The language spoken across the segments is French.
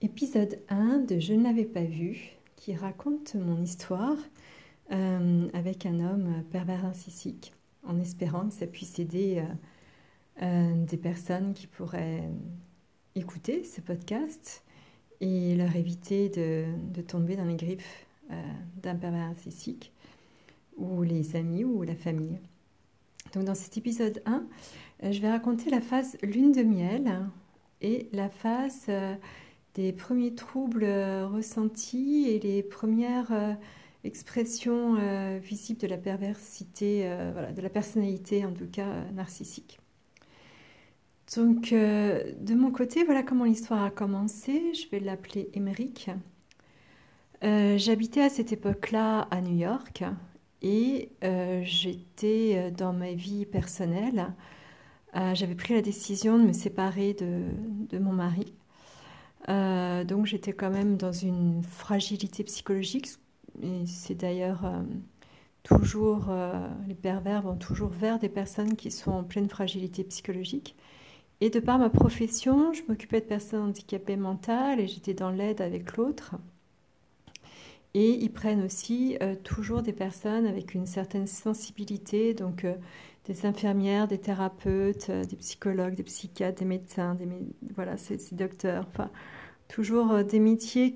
Épisode 1 de Je ne l'avais pas vu, qui raconte mon histoire euh, avec un homme pervers narcissique, en espérant que ça puisse aider euh, euh, des personnes qui pourraient écouter ce podcast et leur éviter de, de tomber dans les griffes d'un pervers narcissique, ou les amis ou la famille. Donc dans cet épisode 1, je vais raconter la phase lune de miel et la phase des premiers troubles euh, ressentis et les premières euh, expressions euh, visibles de la perversité, de la personnalité en tout cas narcissique. Donc de mon côté, voilà comment l'histoire a commencé. Je vais l'appeler Émeric. J'habitais à cette époque-là à New York et j'étais dans ma vie personnelle. J'avais pris la décision de me séparer de mon mari. Euh, donc j'étais quand même dans une fragilité psychologique. C'est d'ailleurs euh, toujours, euh, les pervers vont toujours vers des personnes qui sont en pleine fragilité psychologique. Et de par ma profession, je m'occupais de personnes handicapées mentales et j'étais dans l'aide avec l'autre. Et ils prennent aussi toujours des personnes avec une certaine sensibilité, donc des infirmières, des thérapeutes, des psychologues, des psychiatres, des médecins, des, voilà, ces docteurs. Enfin, toujours euh, des métiers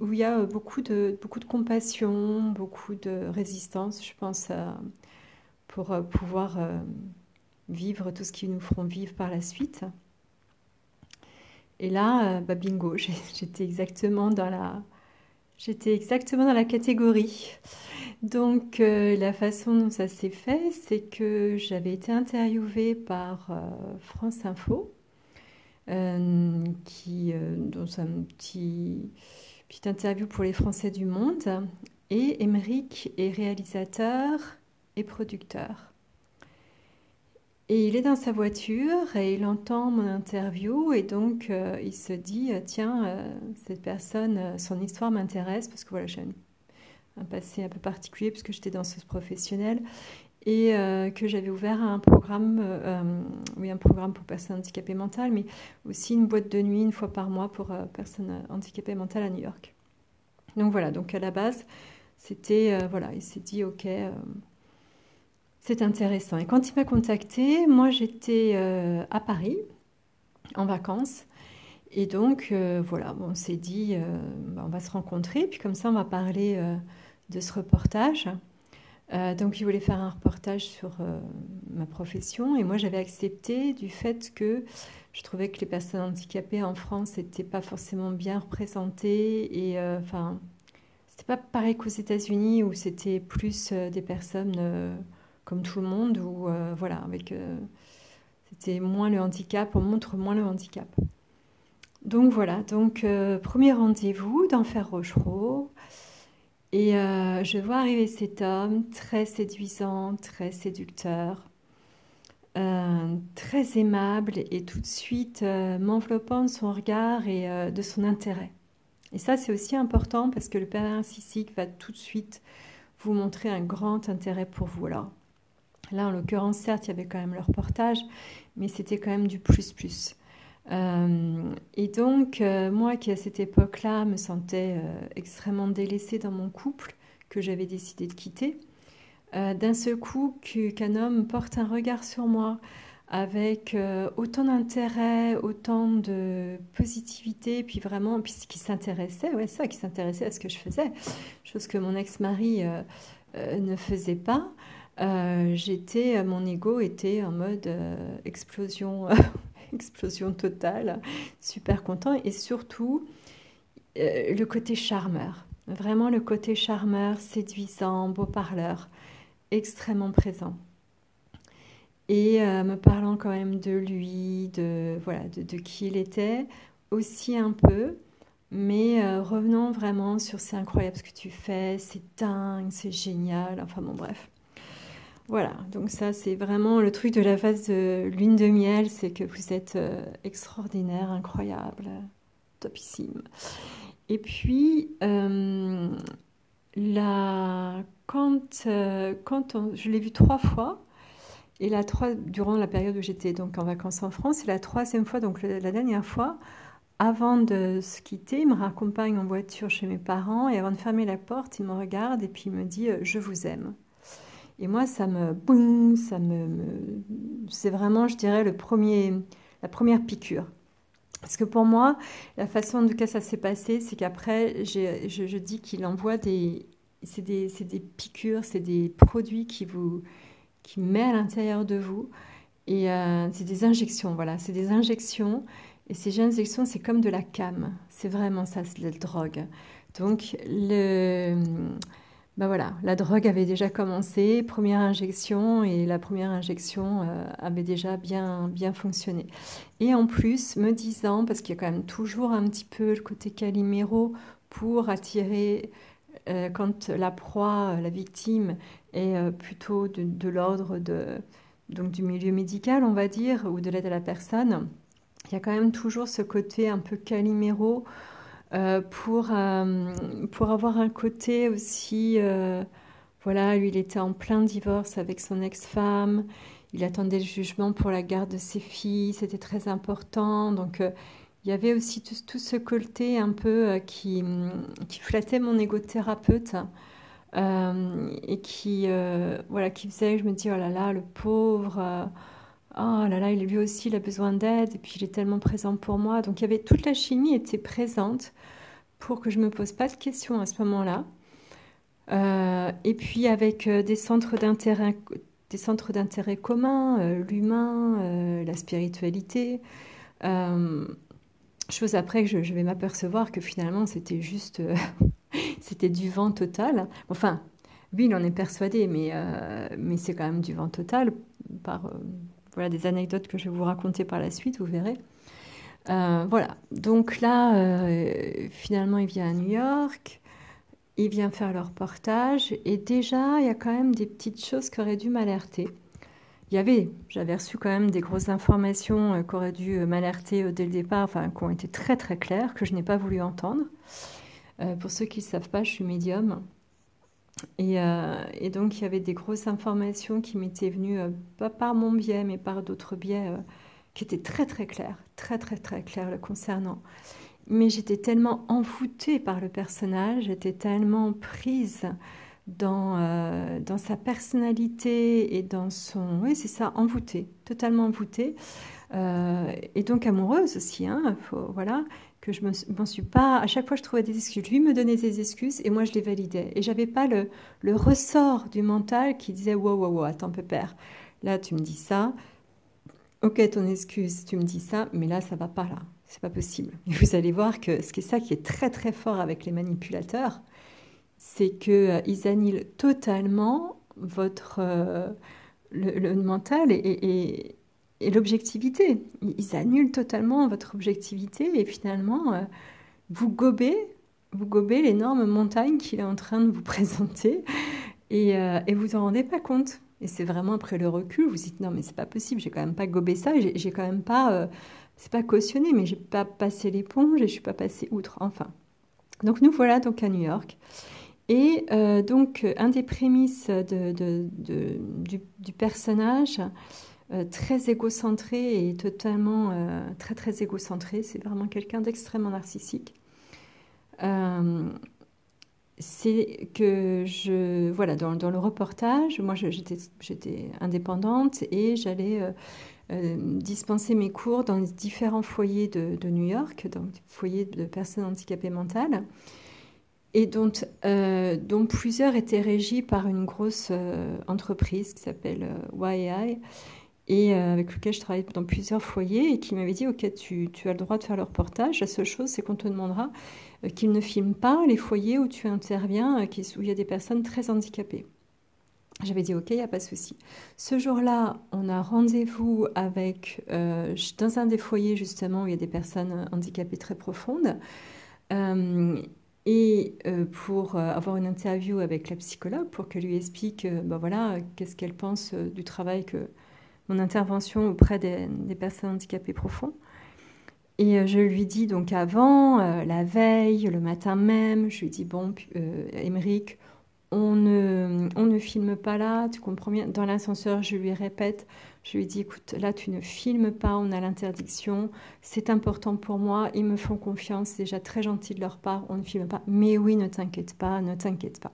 où il y a euh, beaucoup de, compassion, beaucoup de résistance, je pense, pour euh, pouvoir vivre tout ce qui nous feront vivre par la suite. Et là, bah bingo, j'étais exactement dans la, j'étais exactement dans la catégorie. Donc, la façon dont ça s'est fait, c'est que j'avais été interviewée par France Info euh, qui, euh, dans un petit, petite interview pour les Français du Monde. Et Émeric est réalisateur et producteur. Et il est dans sa voiture et il entend mon interview et donc euh, il se dit tiens cette personne son histoire m'intéresse parce que voilà j'ai un, un, passé un peu particulier puisque j'étais danseuse professionnelle et euh, que j'avais ouvert un programme, euh, oui, un programme pour personnes handicapées mentales, mais aussi une boîte de nuit une fois par mois pour euh, personnes handicapées mentales à New York. Donc voilà, donc à la base, c'était, voilà, il s'est dit, ok, c'est intéressant. Et quand il m'a contacté, moi j'étais à Paris en vacances. Et donc, voilà, on s'est dit, bah, on va se rencontrer, puis comme ça, on va parler de ce reportage. Euh, donc, il voulait faire un reportage sur euh, ma profession et moi, j'avais accepté du fait que je trouvais que les personnes handicapées en France n'étaient pas forcément bien représentées et euh, enfin, c'était pas pareil qu'aux États-Unis où c'était plus des personnes comme tout le monde où voilà, avec c'était moins le handicap, on montre moins le handicap. Donc voilà, donc premier rendez-vous d'Enfer Rochereau. Et euh, je vois arriver cet homme très séduisant, très séducteur, euh, très aimable et tout de suite euh, m'enveloppant de son regard et de son intérêt. Et ça, c'est aussi important parce que le père narcissique va tout de suite vous montrer un grand intérêt pour vous. Alors, là, en l'occurrence, certes, il y avait quand même le reportage, mais c'était quand même du plus-plus. Euh, et donc, euh, moi qui à cette époque-là me sentais euh, extrêmement délaissée dans mon couple, que j'avais décidé de quitter, d'un seul coup qu'un homme porte un regard sur moi avec autant d'intérêt, autant de positivité, puis vraiment, puis qui s'intéressait, ouais, ça, qui s'intéressait à ce que je faisais, chose que mon ex-mari ne faisait pas. j'étais, mon ego était en mode explosion explosion totale, super content. Et surtout, euh, le côté charmeur. Vraiment le côté charmeur, séduisant, beau parleur, extrêmement présent. Et euh, me parlant quand même de lui, de, voilà, de, qui il était, aussi un peu, mais euh, revenons vraiment sur c'est incroyable ce que tu fais, c'est dingue, c'est génial, enfin bon bref. Voilà, donc ça c'est vraiment le truc de la phase de lune de miel, c'est que vous êtes euh, extraordinaire, incroyable, topissime. Et puis, euh, quand, euh, je l'ai vu trois fois, et la trois, durant la période où j'étais donc en vacances en France, et la troisième fois, donc la, dernière fois, avant de se quitter, il me raccompagne en voiture chez mes parents et avant de fermer la porte, il me regarde et puis il me dit Je vous aime. Et moi, ça me. Boum, ça me, c'est vraiment, je dirais, le premier, la première piqûre. Parce que pour moi, la façon dont ça s'est passé, c'est qu'après, je, je, dis qu'il envoie des. C'est des, des, piqûres, c'est des produits qui vous qui met à l'intérieur de vous. Et euh, c'est des injections, voilà, c'est des injections. Et ces injections, c'est comme de la cam. C'est vraiment ça, c'est de la drogue. Donc, le ben voilà, la drogue avait déjà commencé, première injection, et la première injection euh, avait déjà bien, bien fonctionné. Et en plus, me disant, parce qu'il y a quand même toujours un petit peu le côté caliméro pour attirer, euh, quand la proie, la victime, est euh, plutôt de, l'ordre du milieu médical, on va dire, ou de l'aide à la personne, il y a quand même toujours ce côté un peu caliméro euh, pour, euh, pour avoir un côté aussi, euh, voilà, lui il était en plein divorce avec son ex-femme, il attendait le jugement pour la garde de ses filles, c'était très important, donc il y avait aussi tout, tout ce côté un peu qui, qui flattait mon égo thérapeute. et qui, voilà, qui faisait je me dis, oh là là, le pauvre, oh là là, lui aussi, il a besoin d'aide, et puis il est tellement présent pour moi. Donc il y avait toute la chimie était présente pour que je me pose pas de questions à ce moment-là. Euh, et puis avec euh, des centres d'intérêt, des centres d'intérêt communs, euh, l'humain, la spiritualité. chose après que je, vais m'apercevoir que finalement c'était juste, c'était du vent total. Enfin, lui il en est persuadé, mais mais c'est quand même du vent total par voilà des anecdotes que je vais vous raconter par la suite, vous verrez. Euh, voilà, donc là, euh, finalement, il vient à New York, il vient faire le reportage, et déjà, il y a quand même des petites choses qui auraient dû m'alerter. Il y avait, j'avais reçu quand même des grosses informations euh, qui auraient dû m'alerter dès le départ, enfin, qui ont été très très claires, que je n'ai pas voulu entendre. pour ceux qui ne savent pas, je suis médium. Et, et, donc, il y avait des grosses informations qui m'étaient venues, pas par mon biais, mais par d'autres biais qui était très très clair, très très très clair le concernant. Mais j'étais tellement envoûtée par le personnage, j'étais tellement prise dans, euh, dans sa personnalité et dans son... Oui, c'est ça, envoûtée, totalement envoûtée. Euh, et donc amoureuse aussi, hein, voilà, que je m'en suis pas... À chaque fois, je trouvais des excuses. Lui me donnait des excuses et moi, je les validais. Et j'avais pas le, le ressort du mental qui disait « wow, wow, wow, attends, pépère, là, tu me dis ça, Ok, ton excuse, tu me dis ça, mais là, ça va pas là. C'est pas possible. Et vous allez voir que ce qui est ça qui est très très fort avec les manipulateurs, c'est qu'ils euh, annulent totalement votre euh, le, mental et, l'objectivité. Ils annulent totalement votre objectivité et finalement euh, vous gobez, vous gobez l'énorme montagne qu'il est en train de vous présenter et, et vous en rendez pas compte. Et c'est vraiment après le recul, vous dites non mais c'est pas possible, j'ai quand même pas gobé ça, j'ai quand même pas, euh, c'est pas cautionné, mais j'ai pas passé l'éponge et je suis pas passé outre. Enfin, donc nous voilà donc à New York. Et euh, donc un des prémices de, du, personnage, euh, très égocentré et totalement très très égocentré, c'est vraiment quelqu'un d'extrêmement narcissique. C'est que je voilà dans, dans le reportage moi j'étais indépendante et j'allais euh, euh, dispenser mes cours dans différents foyers de, New York donc foyers de personnes handicapées mentales. Et dont, euh, dont plusieurs étaient régis par une grosse entreprise qui s'appelle YI et avec lequel je travaillais dans plusieurs foyers et qui m'avait dit ok tu, as le droit de faire le reportage la seule chose c'est qu'on te demandera euh, qu'il ne filme pas les foyers où tu interviens, euh, où il y a des personnes très handicapées. J'avais dit ok, il n'y a pas de souci. Ce jour-là, on a rendez-vous euh, dans un des foyers justement où il y a des personnes handicapées très profondes. et pour avoir une interview avec la psychologue pour qu'elle lui explique ben voilà, qu'est-ce qu'elle pense du travail que mon intervention auprès des, personnes handicapées profondes. Et euh, je lui dis donc avant, euh, la veille, le matin même, je lui dis bon, euh, on ne, on ne filme pas là, tu comprends bien. Dans l'ascenseur, je lui répète, Je lui dit, écoute, là, tu ne filmes pas, on a l'interdiction, c'est important pour moi, ils me font confiance, c'est déjà très gentil de leur part, on ne filme pas. Mais oui, ne t'inquiète pas, ne t'inquiète pas.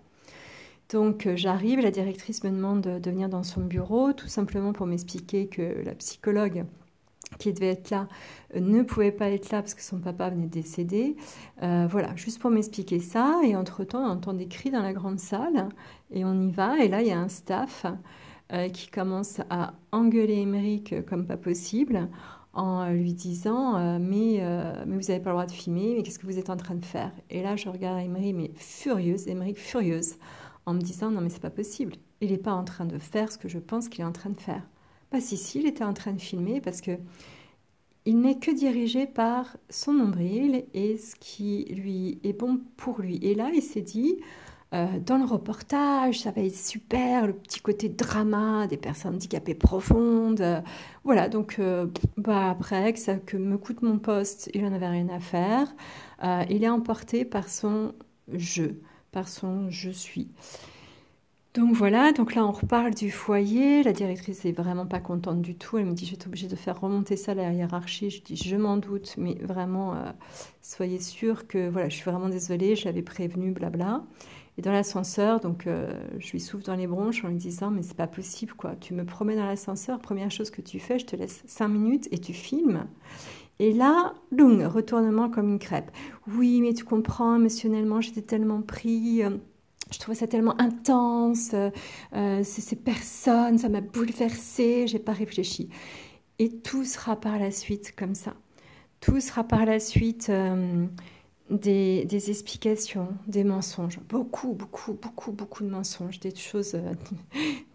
Donc j'arrive, la directrice me demande de venir dans son bureau, tout simplement pour m'expliquer que la psychologue qui devait être là euh, ne pouvait pas être là parce que son papa venait de décéder. Euh, voilà, juste pour m'expliquer ça. Et entre-temps, on entend des cris dans la grande salle et on y va. Et là, il y a un staff euh, qui commence à engueuler Émeric comme pas possible en lui disant mais, vous n'avez pas le droit de filmer, mais qu'est-ce que vous êtes en train de faire? Et là, je regarde Émeric, mais furieuse, Émeric furieuse, en me disant non mais c'est pas possible. Il n'est pas en train de faire ce que je pense qu'il est en train de faire. Pas si, si, il était en train de filmer parce que il n'est que dirigé par son nombril et ce qui lui est bon pour lui. Et là, il s'est dit, euh, dans le reportage, ça va être super, le petit côté drama des personnes handicapées profondes. voilà, donc euh, bah, après, que ça que me coûte mon poste, il n'en avait rien à faire. Euh, il est emporté par son je, par son je suis. Donc voilà, donc là on reparle du foyer. La directrice est vraiment pas contente du tout. Elle me dit je vais obligée de faire remonter ça à la hiérarchie. Je dis je m'en doute, mais vraiment euh, soyez sûr que voilà, je suis vraiment désolée, je l'avais prévenu, blabla. Et dans l'ascenseur, donc euh, je lui souffle dans les bronches en lui disant mais c'est pas possible quoi. Tu me promets dans l'ascenseur, première chose que tu fais, je te laisse cinq minutes et tu filmes. Et là, retournement comme une crêpe. Oui, mais tu comprends, émotionnellement, j'étais tellement pris. Euh, je trouvais ça tellement intense, euh, euh, ces personnes, ça m'a bouleversée, j'ai pas réfléchi. Et tout sera par la suite comme ça. Tout sera par la suite euh, des, explications, des mensonges. Beaucoup, beaucoup, beaucoup, beaucoup de mensonges, des choses,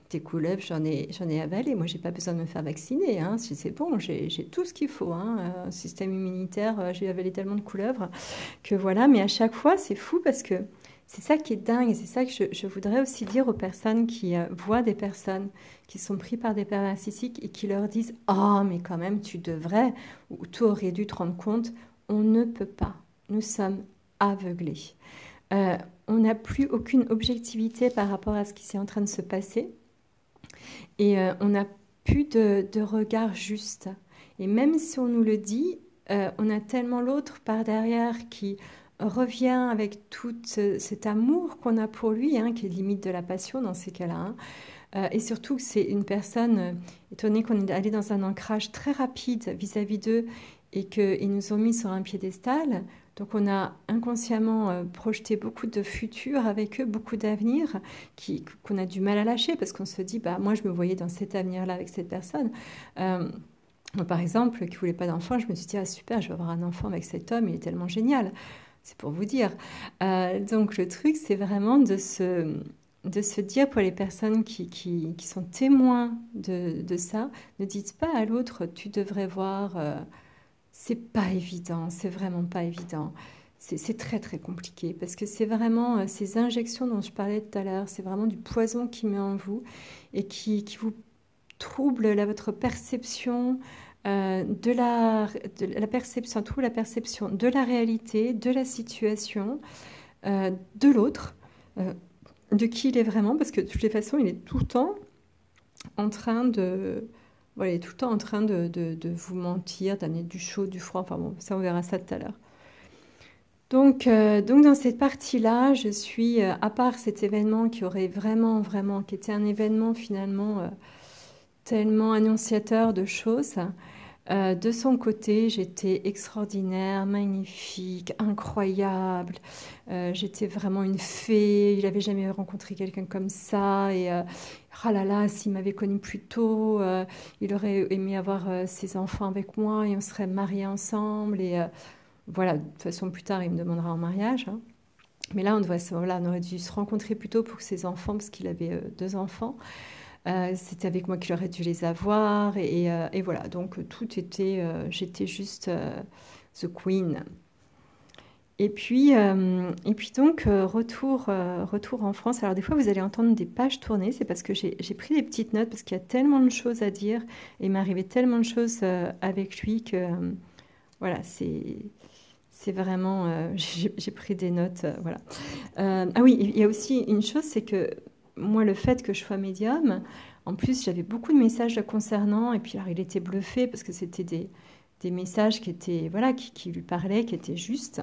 des couleuvres, j'en ai, j'en ai avalé. Moi, j'ai pas besoin de me faire vacciner. Hein. C'est bon, j'ai, tout ce qu'il faut. Hein. système immunitaire, j'ai avalé tellement de couleuvres que voilà. Mais à chaque fois, c'est fou parce que c'est ça qui est dingue et c'est ça que je, voudrais aussi dire aux personnes qui euh, voient des personnes qui sont prises par des pères narcissiques et qui leur disent Oh, mais quand même, tu devrais, ou tu aurais dû te rendre compte. On ne peut pas. Nous sommes aveuglés. Euh, on n'a plus aucune objectivité par rapport à ce qui est en train de se passer et euh, on n'a plus de, regard juste. Et même si on nous le dit, on a tellement l'autre par derrière qui revient avec tout cet amour qu'on a pour lui, hein, qui est limite de la passion dans ces cas-là. Hein. Euh, et surtout c'est une personne, euh, étonnée qu'on est allé dans un ancrage très rapide vis-à-vis d'eux et qu'ils nous ont mis sur un piédestal. Donc on a inconsciemment euh, projeté beaucoup de futur avec eux, beaucoup d'avenir qu'on a du mal à lâcher parce qu'on se dit, bah, moi je me voyais dans cet avenir-là avec cette personne. par exemple, qui voulait pas d'enfant, je me suis dit, ah super, je vais avoir un enfant avec cet homme, il est tellement génial. C'est pour vous dire. Euh, donc le truc, c'est vraiment de se, de se dire pour les personnes qui, qui, sont témoins de, de, ça, ne dites pas à l'autre, tu devrais voir. Euh, c'est pas évident, c'est vraiment pas évident. C'est très très compliqué parce que c'est vraiment euh, ces injections dont je parlais tout à l'heure, c'est vraiment du poison qui met en vous et qui, qui vous trouble votre perception, euh, de, la, de, la, perception, tout la perception de la réalité, de la situation, euh, de l'autre, de qui il est vraiment, parce que de toutes les façons, il est tout le temps en train de, il est tout le temps en train de, vous mentir, d'amener du chaud, du froid. Enfin bon, ça on verra ça tout à l'heure. Donc, donc dans cette partie-là, je suis, à part cet événement qui aurait vraiment, vraiment, qui était un événement finalement tellement annonciateur de choses, euh, de son côté, j'étais extraordinaire, magnifique, incroyable. Euh, j'étais vraiment une fée. Il n'avait jamais rencontré quelqu'un comme ça. Et euh, ah là là, s'il m'avait connu plus tôt, il aurait aimé avoir ses enfants avec moi et on serait mariés ensemble. Et voilà, de toute façon, plus tard, il me demandera en mariage. Hein. Mais là, on, voilà, on aurait dû se rencontrer plus tôt pour ses enfants, parce qu'il avait deux enfants. Euh, c'était avec moi qu'il aurait dû les avoir. Et, euh, voilà, donc tout était, euh, j'étais juste the queen. Et puis, et puis donc, retour, retour en France. Alors des fois, vous allez entendre des pages tourner, c'est parce que j'ai pris des petites notes, parce qu'il y a tellement de choses à dire, et il m'arrivait tellement de choses avec lui que, voilà, c'est... C'est vraiment, j'ai pris des notes, voilà. ah oui, il y a aussi une chose, c'est que moi, le fait que je sois médium, En plus, j'avais beaucoup de messages concernant, et puis alors il était bluffé parce que c'était des, des messages qui étaient voilà qui, lui parlaient, qui étaient justes.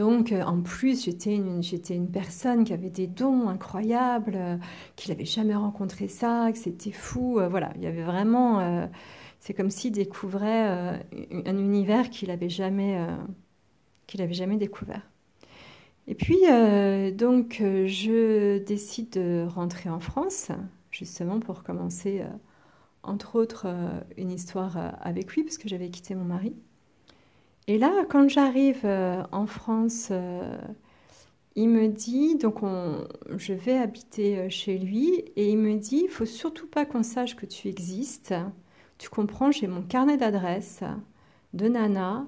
Donc, euh, en plus, j'étais une, personne qui avait des dons incroyables, euh, qu'il n'avait jamais rencontré ça, que c'était fou. Euh, voilà, il y avait vraiment. c'est comme s'il découvrait un univers qu'il n'avait jamais, avait jamais découvert. Et puis, donc, je décide de rentrer en France, justement pour commencer, entre autres, une histoire avec lui, parce que j'avais quitté mon mari. Et là, quand j'arrive euh, en France, euh, il me dit, donc on, je vais habiter euh, chez lui, et il me dit, il faut surtout pas qu'on sache que tu existes. Tu comprends, j'ai mon carnet d'adresses de Nana,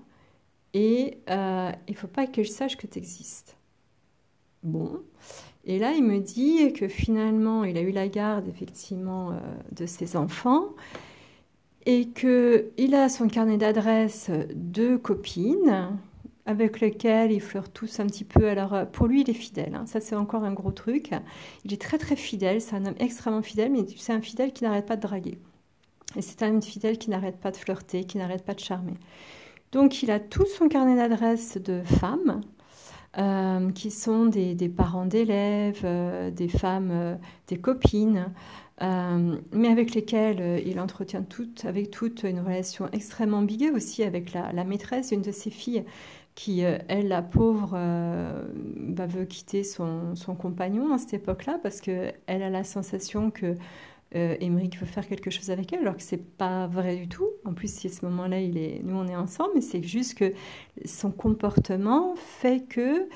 et il faut pas que je sache que tu existes. Bon. Et là, il me dit que finalement, il a eu la garde, effectivement, de ses enfants et qu'il a son carnet d'adresses de copines avec lesquelles il flirte tous un petit peu. Alors pour lui, il est fidèle. Hein. Ça, c'est encore un gros truc. Il est très très fidèle. C'est un homme extrêmement fidèle, mais c'est un fidèle qui n'arrête pas de draguer. Et c'est un fidèle qui n'arrête pas de flirter, qui n'arrête pas de charmer. Donc il a tout son carnet d'adresses de femmes. Euh, qui sont des, parents d'élèves, euh, des femmes, euh, des copines, mais avec lesquelles il entretient toutes, avec toutes une relation extrêmement ambiguë aussi avec la, maîtresse d'une de ses filles qui, elle, la pauvre, bah, veut quitter son, son, compagnon à cette époque-là parce qu'elle a la sensation que Émeric veut faire quelque chose avec elle, alors que c'est pas vrai du tout. En plus, si à ce moment-là, il est, nous on est ensemble, mais c'est juste que son comportement fait que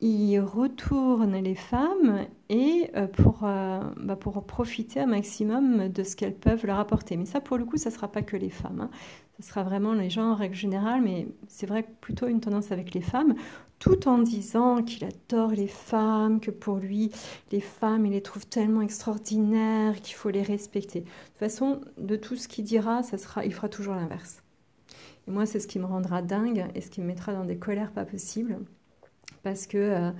il retourne les femmes et euh, pour, euh, bah, pour profiter un maximum de ce qu'elles peuvent leur apporter. Mais ça, pour le coup, ça sera pas que les femmes. Hein. Ce sera vraiment les gens en règle générale, mais c'est vrai plutôt une tendance avec les femmes, tout en disant qu'il adore les femmes, que pour lui, les femmes, il les trouve tellement extraordinaires qu'il faut les respecter. De toute façon, de tout ce qu'il dira, ça sera, il fera toujours l'inverse. Et moi, c'est ce qui me rendra dingue et ce qui me mettra dans des colères pas possibles parce que euh,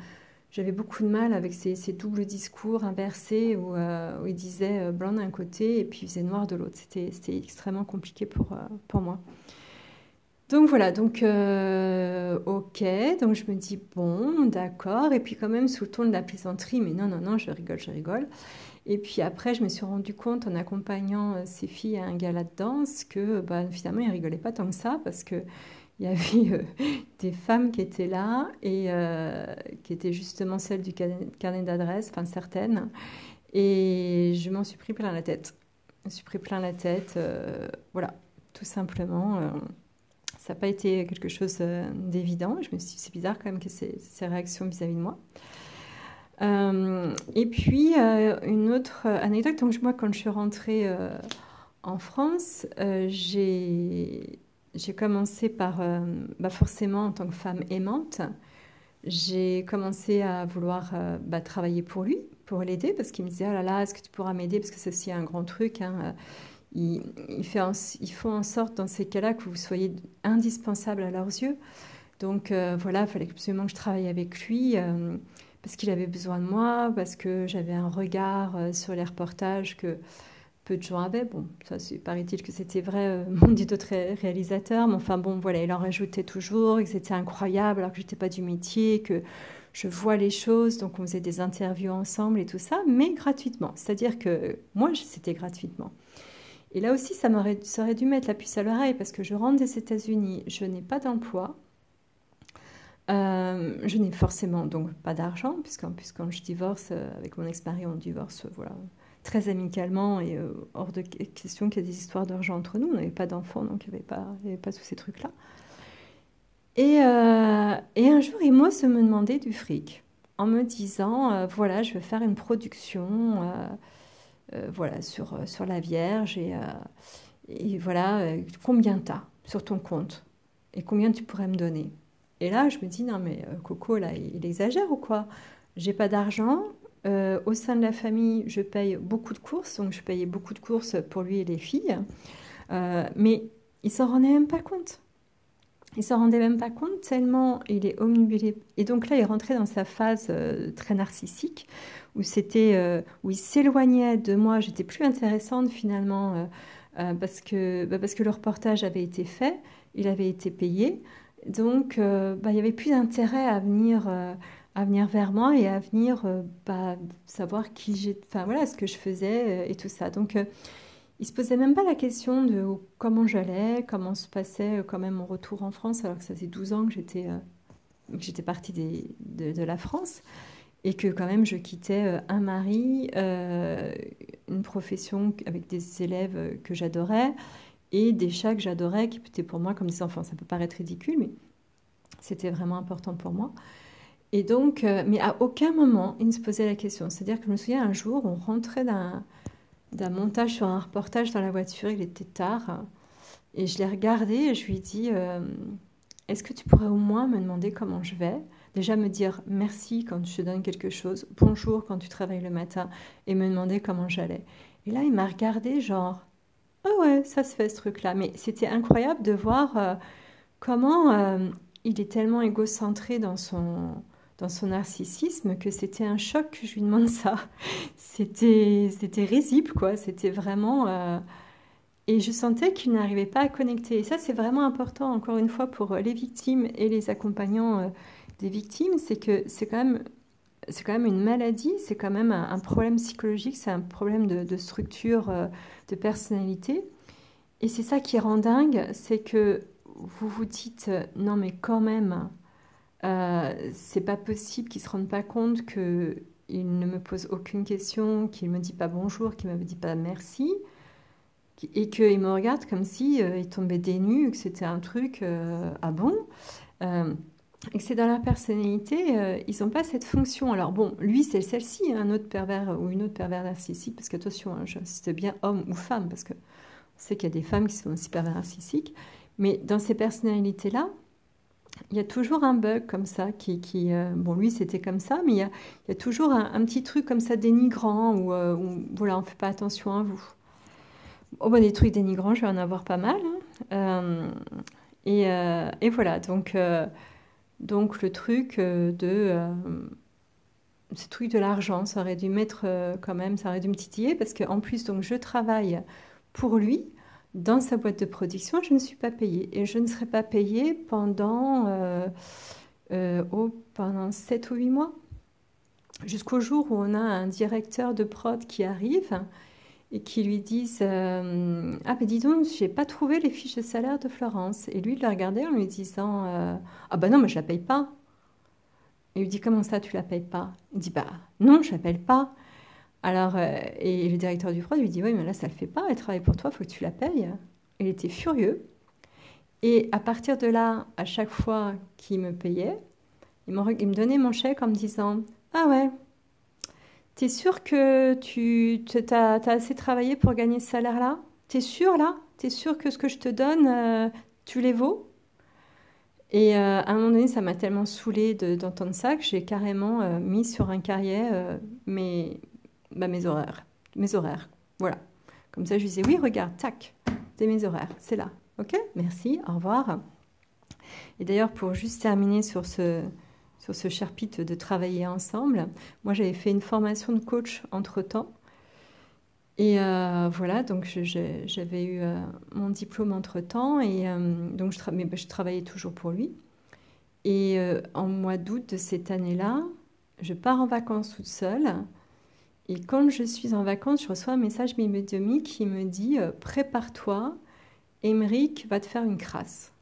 j'avais beaucoup de mal avec ces, doubles discours inversés où, euh, il disait euh, blanc d'un côté et puis il faisait noir de l'autre. C'était extrêmement compliqué pour, pour moi. Donc voilà, donc ok, donc je me dis bon, d'accord, et puis quand même sous le ton de la plaisanterie, mais non, non, non, je rigole, je rigole. Et puis après, je me suis rendu compte en accompagnant ces filles à un gala de danse que bah, finalement, ils rigolaient pas tant que ça parce que il y avait euh, des femmes qui étaient là et euh, qui étaient justement celles du carnet d'adresse, enfin certaines. Et je m'en suis pris plein la tête. Je me suis pris plein la tête. Euh, voilà, tout simplement. Ça n'a pas été quelque chose d'évident. Je me suis dit, c'est bizarre quand même que ces, réactions vis-à-vis de moi. et puis, une autre anecdote. Donc, moi, quand je suis rentrée en France, j'ai commencé par, euh, bah forcément en tant que femme aimante, j'ai commencé à vouloir euh, bah, travailler pour lui, pour l'aider, parce qu'il me disait, oh là là, est-ce que tu pourras m'aider Parce que c'est aussi un grand truc. Hein, euh, il, il, fait il faut en sorte dans ces cas-là que vous soyez indispensable à leurs yeux. Donc voilà, il fallait absolument que je travaille avec lui parce qu'il avait besoin de moi, parce que j'avais un regard sur les reportages que peu de gens avaient. Bon, ça, paraît-il que c'était vrai, euh, m'ont dit d'autres réalisateurs, mais enfin bon, voilà, il en rajoutait toujours, et c'était incroyable, alors que j'étais pas du métier, que je vois les choses, donc on faisait des interviews ensemble et tout ça, mais gratuitement. C'est-à-dire que moi, c'était gratuitement. Et là aussi, ça, aurait dû mettre la puce à l'oreille, parce que je rentre des États-Unis, je n'ai pas d'emploi, euh, je n'ai forcément donc pas d'argent, puisqu'en plus quand je divorce, euh, avec mon ex-mari, on divorce, voilà, très amicalement et euh, hors de question qu'il y ait des histoires d'argent entre nous. On n'avait pas d'enfants, donc il n'y avait, pas, avait pas tous ces trucs-là. Et, euh, et, un jour, se me demandait du fric en me disant euh, voilà, je vais faire une production voilà, sur, sur la Vierge et, et voilà, combien t'as sur ton compte et combien tu pourrais me donner. Et là, je me dis non, mais Coco, là, il exagère ou quoi? J'ai pas d'argent, euh, au sein de la famille, je paye beaucoup de courses, donc je payais beaucoup de courses pour lui et les filles, euh, mais il s'en rendait même pas compte. Il s'en rendait même pas compte tellement il est omnibulé. Et donc là, il rentrait dans sa phase euh, très narcissique où c'était euh, où il s'éloignait de moi. J'étais plus intéressante finalement euh, parce que bah, parce que le reportage avait été fait, il avait été payé. Donc bah, il y avait plus d'intérêt à venir à venir vers moi et à venir bah, savoir qui j'étais, enfin voilà ce que je faisais et tout ça. Donc il se posait même pas la question de comment j'allais, comment se passait euh, quand même mon retour en France, alors que ça faisait 12 ans que j'étais euh, partie de, la France et que quand même je quittais euh, un mari, une profession avec des élèves que j'adorais et des chats que j'adorais qui étaient pour moi comme des enfants. Ça peut paraître ridicule, mais c'était vraiment important pour moi. Et donc, mais à aucun moment il ne se posait la question. C'est-à-dire que je me souviens un jour, on rentrait d'un d'un montage sur un reportage dans la voiture. Il était tard. Et je l'ai regardé et je lui ai dit euh, Est-ce que tu pourrais au moins me demander comment je vais? Déjà me dire merci quand je te donne quelque chose, bonjour quand tu travailles le matin, et me demander comment j'allais. Et là, il m'a regardé genre Oh ouais, ça se fait ce truc-là. Mais c'était incroyable de voir euh, comment euh, il est tellement égocentré dans son, dans son narcissisme que c'était un choc que je lui demande ça. C'était, risible, quoi. C'était vraiment. Euh, et je sentais qu'il n'arrivait pas à connecter. Et ça, c'est vraiment important, encore une fois, pour les victimes et les accompagnants euh, des victimes, c'est que c'est quand même. C'est quand même une maladie, c'est quand même un, problème psychologique, c'est un problème de, structure, euh, de personnalité. Et c'est ça qui rend dingue, c'est que vous vous dites non mais quand même, euh, c'est pas possible qu'il se rende pas compte que il ne me pose aucune question, qu'il me dit pas bonjour, qu'il me dit pas merci, et qu'il me regarde comme si euh, il tombait des nues, que c'était un truc euh, ah bon, et que c'est dans leur personnalité, ils n'ont pas cette fonction. Alors bon, lui c'est celle-ci, un autre pervers ou une autre pervers narcissique, parce que attention, hein, j'insiste bien homme ou femme, parce que on sait qu'il y a des femmes qui sont aussi pervers narcissiques, mais dans ces personnalités-là, il y a toujours un bug comme ça qui, euh, bon lui c'était comme ça, mais il y a, toujours un, petit truc comme ça dénigrant où, euh, voilà on fait pas attention à vous. Oh, bon, des trucs dénigrants, je vais en avoir pas mal. Hein. Euh, et, et, voilà donc donc le truc de ce truc de l'argent, ça aurait dû mettre quand même, ça aurait dû me titiller parce qu'en plus donc je travaille pour lui dans sa boîte de production, je ne suis pas payée. Et je ne serai pas payée pendant, euh, euh, oh, pendant 7 ou 8 mois. Jusqu'au jour où on a un directeur de prod qui arrive et qui lui dit euh, Ah, mais dis donc, j'ai pas trouvé les fiches de salaire de Florence. Et lui, il l'a regardé en lui disant Ah, bah non, mais je la paye pas. Il lui dit Comment ça, tu la payes pas? Il dit Bah non, je la paye pas. Alors, euh, et le directeur du prod lui dit Oui, mais là, ça ne le fait pas, elle travaille pour toi, il faut que tu la payes. Il était furieux. Et à partir de là, à chaque fois qu'il me payait, il, me donnait mon chèque en me disant Ah ouais, t'es sûr que tu as, assez travaillé pour gagner ce salaire-là? T'es sûr là? T'es sûr que ce que je te donne, euh, tu les vaux? Et euh, à un moment donné, ça m'a tellement saoulée d'entendre ça que j'ai carrément mis sur un carrier mes, bah, mes horaires. Mes horaires. Voilà. Comme ça, je lui disais, oui, regarde, tac, c'est mes horaires, c'est là. Ok, merci, au revoir. Et d'ailleurs, pour juste terminer sur ce, sur ce chapitre de travailler ensemble, moi j'avais fait une formation de coach entre-temps. Et euh, voilà, donc j'avais eu euh, mon diplôme entre-temps, et euh, donc mais, bah, je, travaillais toujours pour lui. Et en mois d'août de cette année-là, je pars en vacances toute seule. Et quand je suis en vacances, je reçois un message médiumique qui me dit euh, Prépare-toi, Émeric va te faire une crasse.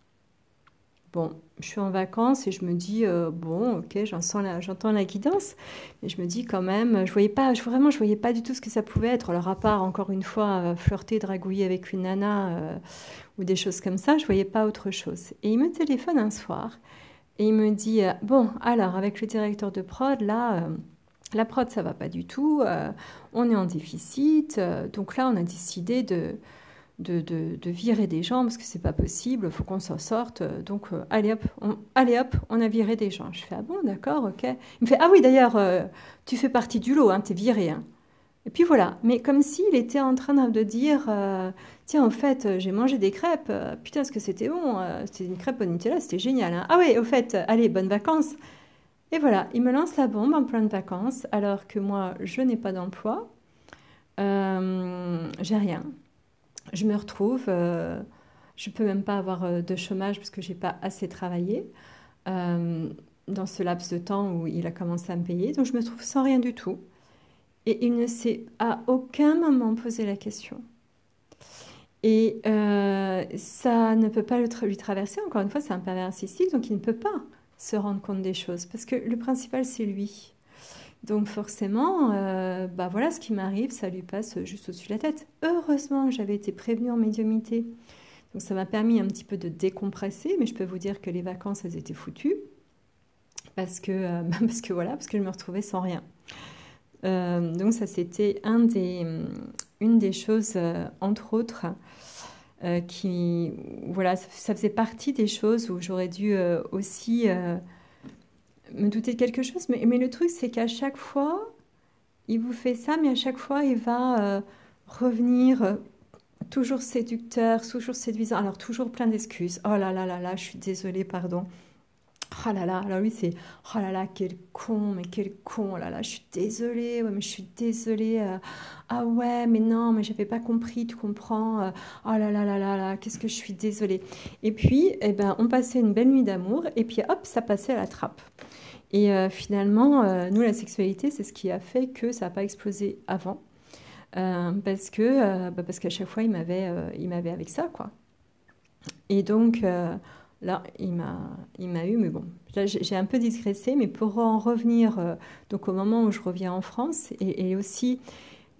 Bon, je suis en vacances et je me dis euh, bon, ok, j'entends la, guidance, mais je me dis quand même, je voyais pas, je, vraiment, je voyais pas du tout ce que ça pouvait être. Alors à part encore une fois euh, flirter, dragouiller avec une nana ou des choses comme ça, je voyais pas autre chose. Et il me téléphone un soir et il me dit bon, alors avec le directeur de prod là la prod, ça va pas du tout, euh, on est en déficit, euh, donc là, on a décidé de, virer des gens parce que c'est pas possible, faut qu'on s'en sorte, donc euh, allez, hop, on, allez hop, on a viré des gens. Je fais, ah bon, d'accord, ok. Il me fait, ah oui, d'ailleurs, tu fais partie du lot, hein, es viré. Hein. Et puis voilà, mais comme s'il était en train de dire Tiens, en fait, j'ai mangé des crêpes, putain, ce que c'était bon, c'était une crêpe au Nutella, c'était génial. Hein. Ah oui, au fait, allez, bonnes vacances. Et voilà, il me lance la bombe en plein de vacances, alors que moi, je n'ai pas d'emploi, j'ai rien. Je me retrouve, je ne peux même pas avoir de chômage parce que j'ai pas assez travaillé dans ce laps de temps où il a commencé à me payer. Donc je me trouve sans rien du tout. Et il ne s'est à aucun moment posé la question. Et euh, ça ne peut pas lui traverser. Encore une fois, c'est un pervers narcissique, donc il ne peut pas se rendre compte des choses. Parce que le principal, c'est lui. Donc forcément, euh, bah voilà, ce qui m'arrive, ça lui passe juste au-dessus de la tête. Heureusement que j'avais été prévenue en médiumité. Donc ça m'a permis un petit peu de décompresser, mais je peux vous dire que les vacances, elles étaient foutues parce que, euh, voilà, parce que je me retrouvais sans rien. Euh, donc ça, c'était une des choses, entre autres, qui, voilà, ça, faisait partie des choses où j'aurais dû aussi me douter de quelque chose. Mais, mais le truc, c'est qu'à chaque fois, il vous fait ça, mais à chaque fois, il va revenir toujours séducteur, toujours séduisant, alors toujours plein d'excuses. Oh là là là là, je suis désolée, pardon. Oh là là, alors oui, c'est oh là là, quel con, mais quel con, oh là là, je suis désolée, mais je suis désolée. Euh, ah ouais, mais non, mais j'avais pas compris, tu comprends. Euh, oh là là là là là, qu'est-ce que je suis désolée. Et puis, eh ben, on passait une belle nuit d'amour, et puis hop, ça passait à la trappe. Et euh, finalement, nous, la sexualité, c'est ce qui a fait que ça n'a pas explosé avant. parce que bah, parce qu'à chaque fois, il m'avait il m'avait avec ça, quoi. Et donc, Là, il m'a, eu, mais bon, là j'ai un peu digressé, mais pour en revenir euh, donc au moment où je reviens en France et, aussi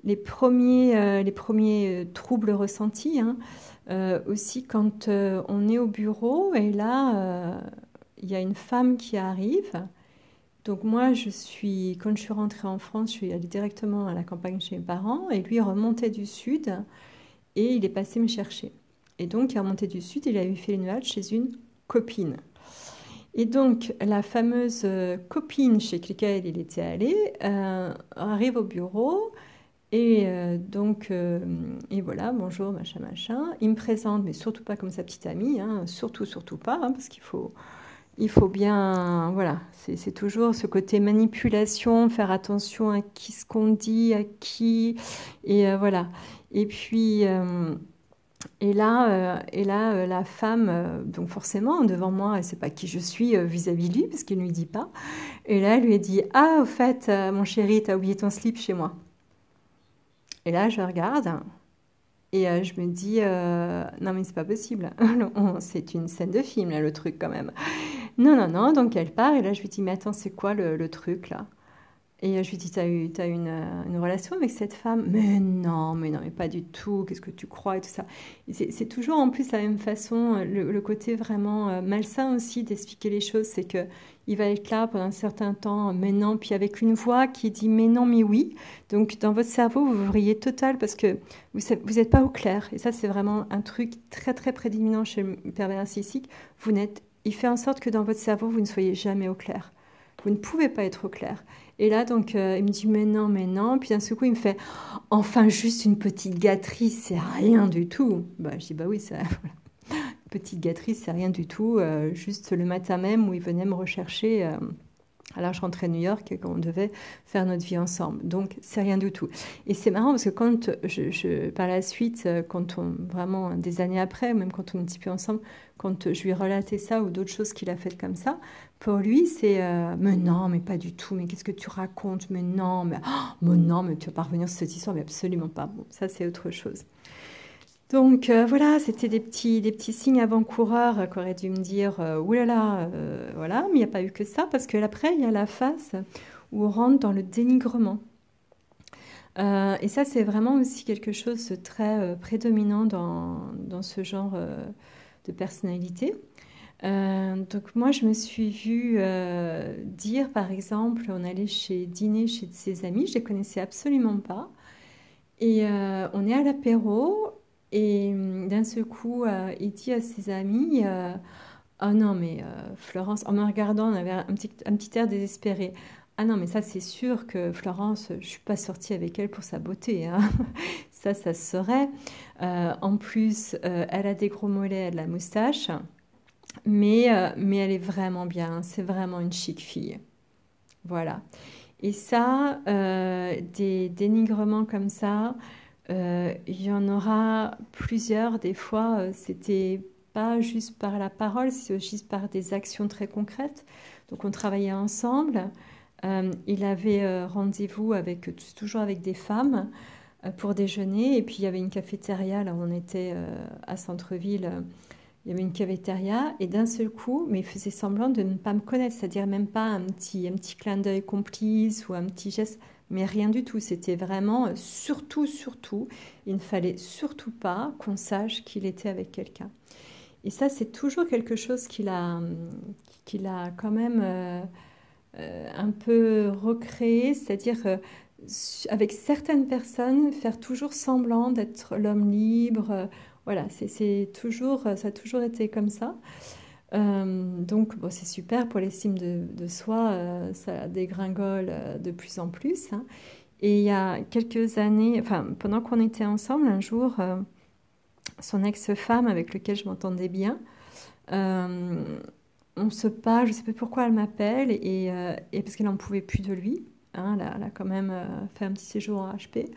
les premiers, euh, les premiers euh, troubles ressentis, hein, aussi quand on est au bureau et là il y a une femme qui arrive. Donc moi, je suis, quand je suis rentrée en France, je suis allée directement à la campagne chez mes parents et lui remontait du sud et il est passé me chercher. Et donc, il est remonté du sud, il avait fait les nuages chez une copine. Et donc, la fameuse euh, copine chez laquelle il était allé euh, arrive au bureau et euh, donc, et voilà, bonjour, machin, machin. Il me présente, mais surtout pas comme sa petite amie, hein, surtout, surtout pas, hein, parce qu'il faut, il faut bien, voilà, c'est toujours ce côté manipulation, faire attention à qui ce qu'on dit, à qui, et voilà. Et puis, et là, euh, et là euh, la femme, euh, donc forcément, devant moi, elle ne sait pas qui je suis vis-à-vis de lui, parce qu'il ne lui dit pas. Et là, elle lui dit Ah, au fait, mon chéri, tu as oublié ton slip chez moi. Et là, je regarde, et je me dis Non, mais c'est pas possible. c'est une scène de film, là, le truc, quand même. Non, non, non. Donc, elle part, et là, je lui dis Mais attends, c'est quoi le truc, là? Et euh, je lui dis, tu as eu, as une, euh, une, relation avec cette femme? Mais non, mais non, mais pas du tout, qu'est-ce que tu crois et tout ça? C'est toujours en plus la même façon, euh, le, côté vraiment malsain aussi d'expliquer les choses, c'est que il va être là pendant un certain temps, mais non, puis avec une voix qui dit mais non, mais oui. Donc dans votre cerveau, vous vrillez total parce que vous n'êtes pas au clair. Et ça, c'est vraiment un truc très très prédominant chez le pervers narcissique. Vous il fait en sorte que dans votre cerveau, vous ne soyez jamais au clair. Vous ne pouvez pas être au clair. Et là, donc, euh, il me dit, mais non, mais non. Puis d'un seul coup, il me fait, enfin, juste une petite gâterie, c'est rien du tout. Bah, je dis, bah oui, voilà. petite gâterie, c'est rien du tout. Euh, juste le matin même où il venait me rechercher. Euh, alors je rentrais à New York et on devait faire notre vie ensemble. Donc c'est rien du tout. Et c'est marrant parce que quand par la suite, quand on vraiment des années après, même quand on est un petit peu ensemble, quand je lui relatais ça ou d'autres choses qu'il a faites comme ça, pour lui c'est euh, mais non, mais pas du tout, mais qu'est-ce que tu racontes, mais non, mais, oh, non, mais tu vas pas revenir sur cette histoire, mais absolument pas. Ça c'est autre chose. Donc euh, voilà, c'était des petits, des petits signes avant-coureurs qui auraient dû me dire euh, oulala, euh, voilà, mais il n'y a pas eu que ça, parce que après, il y a la phase où on rentre dans le dénigrement. et ça, c'est vraiment aussi quelque chose de très prédominant dans, dans, ce genre de personnalité. Donc moi, je me suis vue dire, par exemple, on allait chez dîner chez ses amis, je ne les connaissais absolument pas. Et on est à l'apéro et hum, d'un seul coup, euh, il dit à ses amis euh, Oh non, mais euh, Florence, en me regardant, on avait un petit, un petit air désespéré. Ah non, mais ça c'est sûr que Florence, je suis pas sortie avec elle pour sa beauté. Hein. Ça, ça se. Euh, en plus, euh, elle a des gros mollets, elle a la moustache. Mais, euh, mais elle est vraiment bien. C'est vraiment une chic fille. Voilà. Et ça, des dénigrements comme ça, il y en aura plusieurs. Des fois, c'était pas juste par la parole, c'est juste par des actions très concrètes. Donc on travaillait ensemble. il avait rendez-vous avec toujours avec des femmes euh, pour déjeuner. Et puis il y avait une cafétéria, là où on était euh, à Centre-Ville, euh, il y avait une cafétéria. Et d'un seul coup, mais il faisait semblant de ne pas me connaître, c'est-à-dire même pas un petit, un petit clin d'œil complice ou un petit geste, mais rien du tout. C'était vraiment, surtout, surtout, il ne fallait surtout pas qu'on sache qu'il était avec quelqu'un. Et ça, c'est toujours quelque chose qu'il a, qu'il a quand même un peu recréé, c'est-à-dire avec certaines personnes, faire toujours semblant d'être l'homme libre. Euh, voilà, c'est toujours, ça a toujours été comme ça. Euh, donc, bon, c'est super pour l'estime de, de, soi, euh, ça dégringole de plus en plus. Hein. Et il y a quelques années, enfin, pendant qu'on était ensemble, un jour, son ex-femme, avec laquelle je m'entendais bien, on se parle, je ne sais pas pourquoi elle m'appelle, et, parce qu'elle n'en pouvait plus de lui. Hein, elle, a, quand même euh, fait un petit séjour en HP.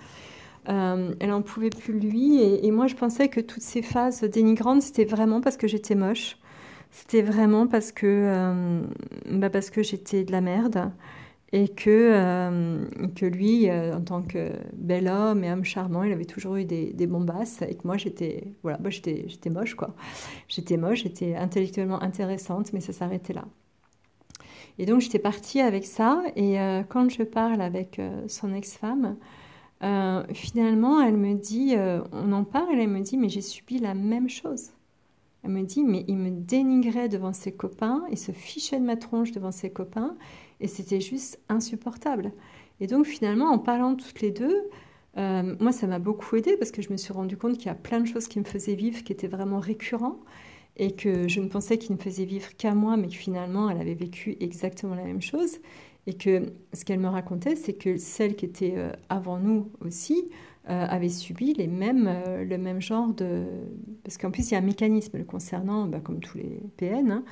Euh, elle en pouvait plus lui. Et, moi, je pensais que toutes ces phases dénigrantes, c'était vraiment parce que j'étais moche. C'était vraiment parce que, euh, bah que j'étais de la merde. Et que, que lui, en tant que bel homme et homme charmant, il avait toujours eu des, des bombasses. Et que moi, j'étais voilà, j'étais, moche, quoi. J'étais moche, j'étais intellectuellement intéressante, mais ça s'arrêtait là. Et donc j'étais partie avec ça. Et euh, quand je parle avec euh, son ex-femme, euh, finalement, elle me dit, on en parle, elle me dit, mais j'ai subi la même chose. Elle me dit, mais il me dénigrait devant ses copains, il se fichait de ma tronche devant ses copains, et c'était juste insupportable. Et donc finalement, en parlant toutes les deux, moi, ça m'a beaucoup aidé parce que je me suis rendu compte qu'il y a plein de choses qui me faisaient vivre qui étaient vraiment récurrents et que je ne pensais qu'il ne faisait vivre qu'à moi, mais que finalement elle avait vécu exactement la même chose. Et que ce qu'elle me racontait, c'est que celle qui était euh, avant nous aussi euh, avait subi les mêmes, euh, le même genre de... Parce qu'en plus, il y a un mécanisme concernant, bah, comme tous les PN,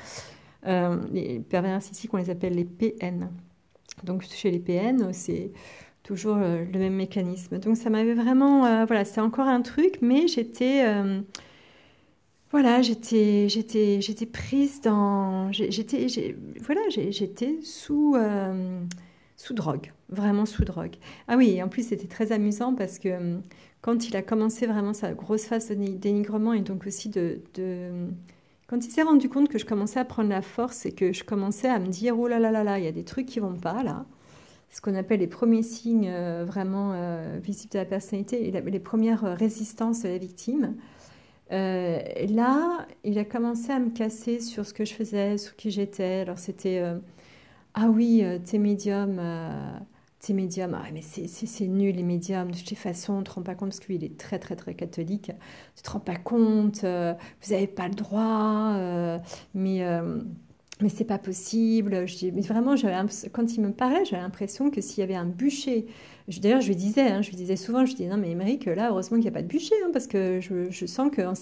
hein, les pervers narcissiques, on les appelle les PN. Donc chez les PN, c'est toujours le même mécanisme. Donc ça m'avait vraiment... voilà, c'est encore un truc, mais j'étais voilà, j'étais, j'étais, j'étais prise dans, j'étais, voilà, j'étais sous, euh, sous drogue, vraiment sous drogue. Ah oui, en plus c'était très amusant parce que euh, quand il a commencé vraiment sa grosse phase de dénigrement et donc aussi de, de quand il s'est rendu compte que je commençais à prendre la force et que je commençais à me dire oh là là là là, il y a des trucs qui vont pas là. Ce qu'on appelle les premiers signes euh, vraiment visibles de la personnalité et les premières résistances de la victime. Euh, là, il a commencé à me casser sur ce que je faisais, sur qui j'étais. Alors c'était euh, ah oui, euh, t'es médium, t'es médium. Ah mais c'est nul les médiums. De toute façon, on te rend pas compte parce qu'il est très très très catholique. Tu te rends pas compte. vous n'avez pas le droit. mais mais c'est pas possible. Je mais vraiment, quand il me parlait, j'avais l'impression que s'il y avait un bûcher D'ailleurs, je lui disais, hein, je lui disais souvent, je dis non mais Émeric, là, heureusement qu'il n'y a pas de bûcher, hein, parce que je, sens que dans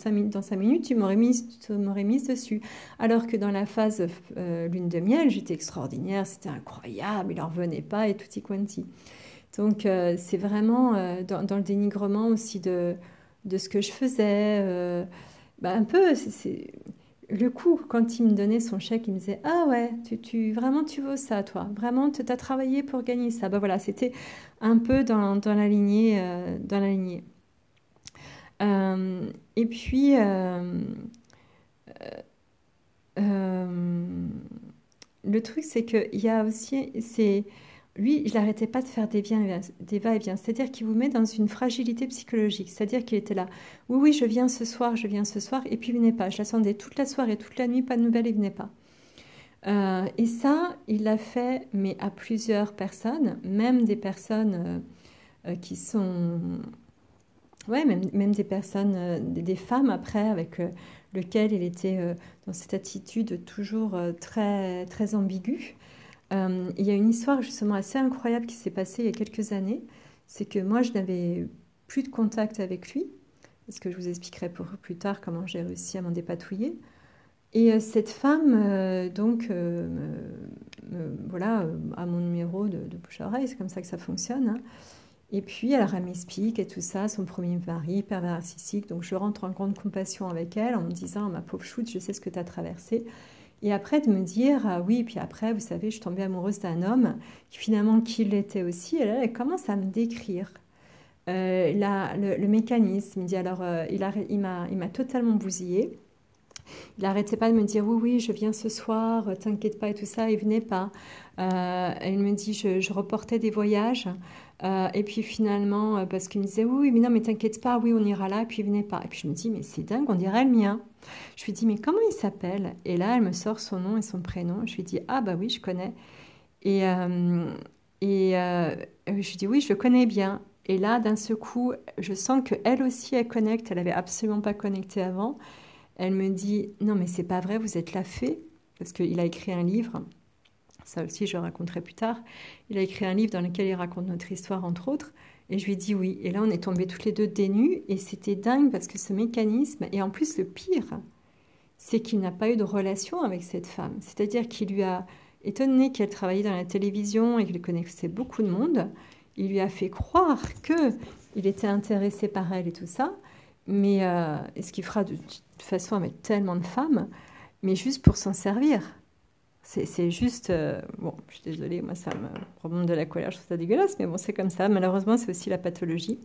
cinq minutes, tu m'aurais mise, dessus. Alors que dans la phase euh, lune de miel, j'étais extraordinaire, c'était incroyable, il n'en revenait pas et tutti quanti. Donc euh, c'est vraiment euh, dans, le dénigrement aussi de, de ce que je faisais, bah, un peu, c'est le coup, quand il me donnait son chèque, il me disait Ah ouais, tu, tu vraiment tu veux ça, toi Vraiment, tu as travaillé pour gagner ça. Ben voilà, c'était un peu dans, la lignée. Euh, dans la lignée. Euh, et puis, euh, le truc, c'est qu'il y a aussi. c'est lui, il n'arrêtait pas de faire des, des va-et-vient. C'est-à-dire qu'il vous met dans une fragilité psychologique. C'est-à-dire qu'il était là. Oui, oui, je viens ce soir, je viens ce soir. Et puis il venait pas. Je l'attendais toute la soirée, toute la nuit, pas de nouvelles, il venait pas. Euh, et ça, il l'a fait, mais à plusieurs personnes, même des personnes euh, euh, qui sont. Ouais, même, même des personnes, des, femmes après, avec lequel il était dans cette attitude toujours très, très ambiguë. Euh, il y a une histoire justement assez incroyable qui s'est passée il y a quelques années. C'est que moi, je n'avais plus de contact avec lui, parce que je vous expliquerai pour plus tard comment j'ai réussi à m'en dépatouiller. Et euh, cette femme, euh, donc, voilà, a mon numéro de, bouche à oreille, c'est comme ça que ça fonctionne. Hein. Et puis, alors, elle m'explique et tout ça, son premier mari, pervers narcissique. Donc, je rentre en grande compassion avec elle en me disant, ma pauvre choute, je sais ce que tu as traversé. Et après, de me dire, ah oui, puis après, vous savez, je suis tombée amoureuse d'un homme, qui finalement, qui l'était aussi. Et là, elle commence à me décrire euh, le, mécanisme. Il dit, alors, euh, il, il m'a totalement bousillé. Il n'arrêtait pas de me dire oui, oui, je viens ce soir, t'inquiète pas et tout ça. Il venait pas. Euh, elle me dit je, reportais des voyages. Euh, et puis finalement, euh, parce qu'il me disait oui, mais non, mais t'inquiète pas, oui, on ira là. Et puis il venait pas. Et puis je me dis mais c'est dingue, on dirait le mien. Je lui dis mais comment il s'appelle? Et là, elle me sort son nom et son prénom. Je lui dis ah bah oui, je connais. Et, et je lui dis oui, je le connais bien. Et là, d'un seul coup, je sens que elle aussi, elle connecte. Elle avait absolument pas connecté avant. Elle me dit Non, mais c'est pas vrai, vous êtes la fée. Parce qu'il a écrit un livre, ça aussi je raconterai plus tard. Il a écrit un livre dans lequel il raconte notre histoire, entre autres. Et je lui ai dit oui. Et là, on est tombés toutes les deux dénues. Et c'était dingue parce que ce mécanisme, et en plus, le pire, c'est qu'il n'a pas eu de relation avec cette femme. C'est-à-dire qu'il lui a, étonné qu'elle travaillait dans la télévision et qu'il connaissait beaucoup de monde, il lui a fait croire qu'il était intéressé par elle et tout ça. Mais euh, ce qu'il fera de, de façon avec tellement de femmes, mais juste pour s'en servir. C'est juste. Euh, bon, je suis désolée, moi, ça me remonte de la colère, je trouve ça dégueulasse, mais bon, c'est comme ça. Malheureusement, c'est aussi la pathologie.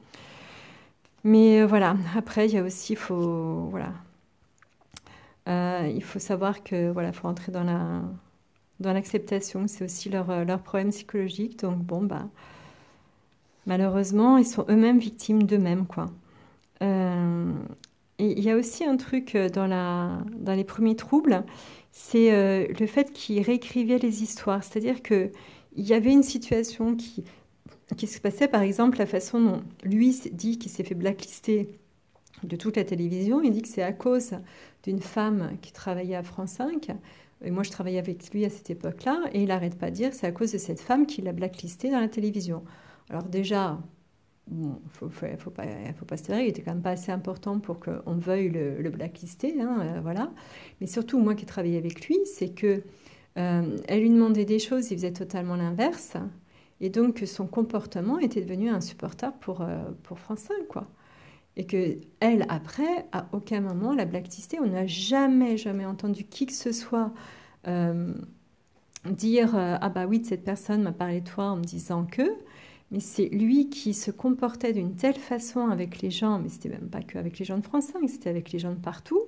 Mais euh, voilà, après, il y a aussi, faut. Voilà. Euh, il faut savoir que, voilà, faut entrer dans la dans l'acceptation, c'est aussi leur, leur problème psychologique. Donc, bon, bah, malheureusement, ils sont eux-mêmes victimes d'eux-mêmes, quoi. Il y a aussi un truc euh, dans, les premiers troubles, c'est euh, le fait qu'il réécrivait les histoires. C'est-à-dire qu'il y avait une situation qui, se passait, par exemple, la façon dont lui dit qu'il s'est fait blacklister de toute la télévision. Il dit que c'est à cause d'une femme qui travaillait à France 5. Et moi, je travaillais avec lui à cette époque-là. Et il n'arrête pas de dire c'est à cause de cette femme qu'il a blacklisté dans la télévision. Alors déjà, bon, faut, faut, pas, se taire, il était quand même pas assez important pour qu'on veuille le, blacklister, hein, euh, voilà. Mais surtout, moi qui ai travaillé avec lui, c'est que euh, elle lui demandait des choses, il faisait totalement l'inverse, et donc son comportement était devenu insupportable pour, euh, pour France 5, quoi. Et que elle, après, à aucun moment la blacklisté, on n'a jamais, jamais entendu qui que ce soit dire ah bah oui, cette personne m'a parlé de toi en me disant que mais c'est lui qui se comportait d'une telle façon avec les gens, mais c'était même pas qu'avec les gens de France 5, c'était avec les gens de partout,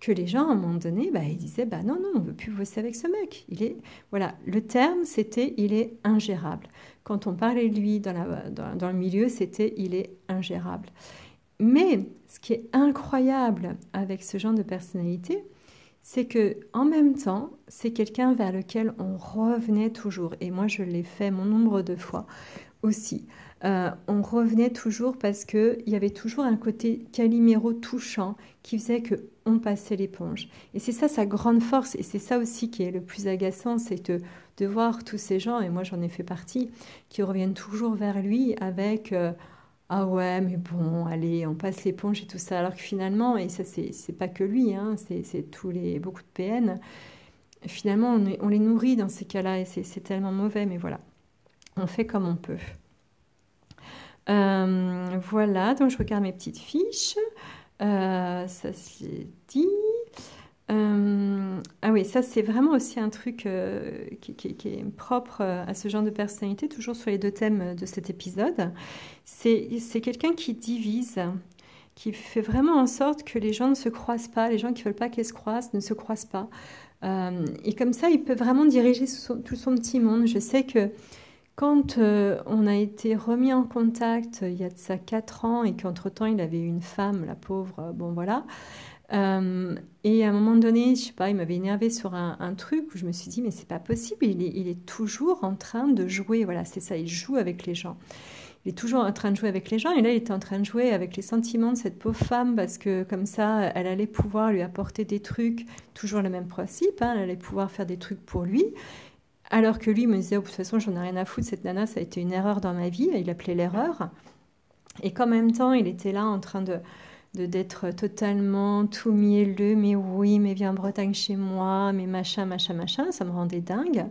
que les gens, à un moment donné, bah, ils disaient bah non, non, on veut plus bosser avec ce mec. Il est, voilà, le terme, c'était il est ingérable. Quand on parlait de lui dans, dans le milieu, c'était il est ingérable. Mais ce qui est incroyable avec ce genre de personnalité, c'est que en même temps, c'est quelqu'un vers lequel on revenait toujours. Et moi, je l'ai fait mon nombre de fois aussi. Euh, on revenait toujours parce qu'il y avait toujours un côté caliméro touchant qui faisait que on passait l'éponge. Et c'est ça sa grande force, et c'est ça aussi qui est le plus agaçant, c'est de, voir tous ces gens, et moi j'en ai fait partie, qui reviennent toujours vers lui avec euh, ah ouais, mais bon, allez, on passe l'éponge et tout ça. Alors que finalement, et ça c'est pas que lui, hein, c'est tous les beaucoup de PN. Finalement, on les nourrit dans ces cas-là, et c'est tellement mauvais, mais voilà on fait comme on peut. Euh, voilà, donc je regarde mes petites fiches. Euh, ça c'est dit. Euh, ah oui, ça c'est vraiment aussi un truc qui, est propre à ce genre de personnalité, toujours sur les deux thèmes de cet épisode. C'est quelqu'un qui divise, qui fait vraiment en sorte que les gens ne se croisent pas, les gens qui ne veulent pas qu'elles se croisent ne se croisent pas. et comme ça, il peut vraiment diriger tout son petit monde. Je sais que quand euh, on a été remis en contact il y a de ça 4 ans et qu'entre-temps il avait une femme, la pauvre, euh, bon voilà. Euh, et à un moment donné, je sais pas, il m'avait énervé sur un, truc où je me suis dit mais c'est pas possible, il est, il est, toujours en train de jouer, voilà c'est ça, il joue avec les gens. Il est toujours en train de jouer avec les gens et là il était en train de jouer avec les sentiments de cette pauvre femme parce que comme ça elle allait pouvoir lui apporter des trucs, toujours le même principe, hein, elle allait pouvoir faire des trucs pour lui Alors que lui me disait, oh, de toute façon, j'en ai rien à foutre, cette nana, ça a été une erreur dans ma vie. Il appelait l'erreur. Et qu'en même temps, il était là en train de d'être totalement tout mielleux, mais oui, mais viens en Bretagne chez moi, mais machin, machin, machin, ça me rendait dingue.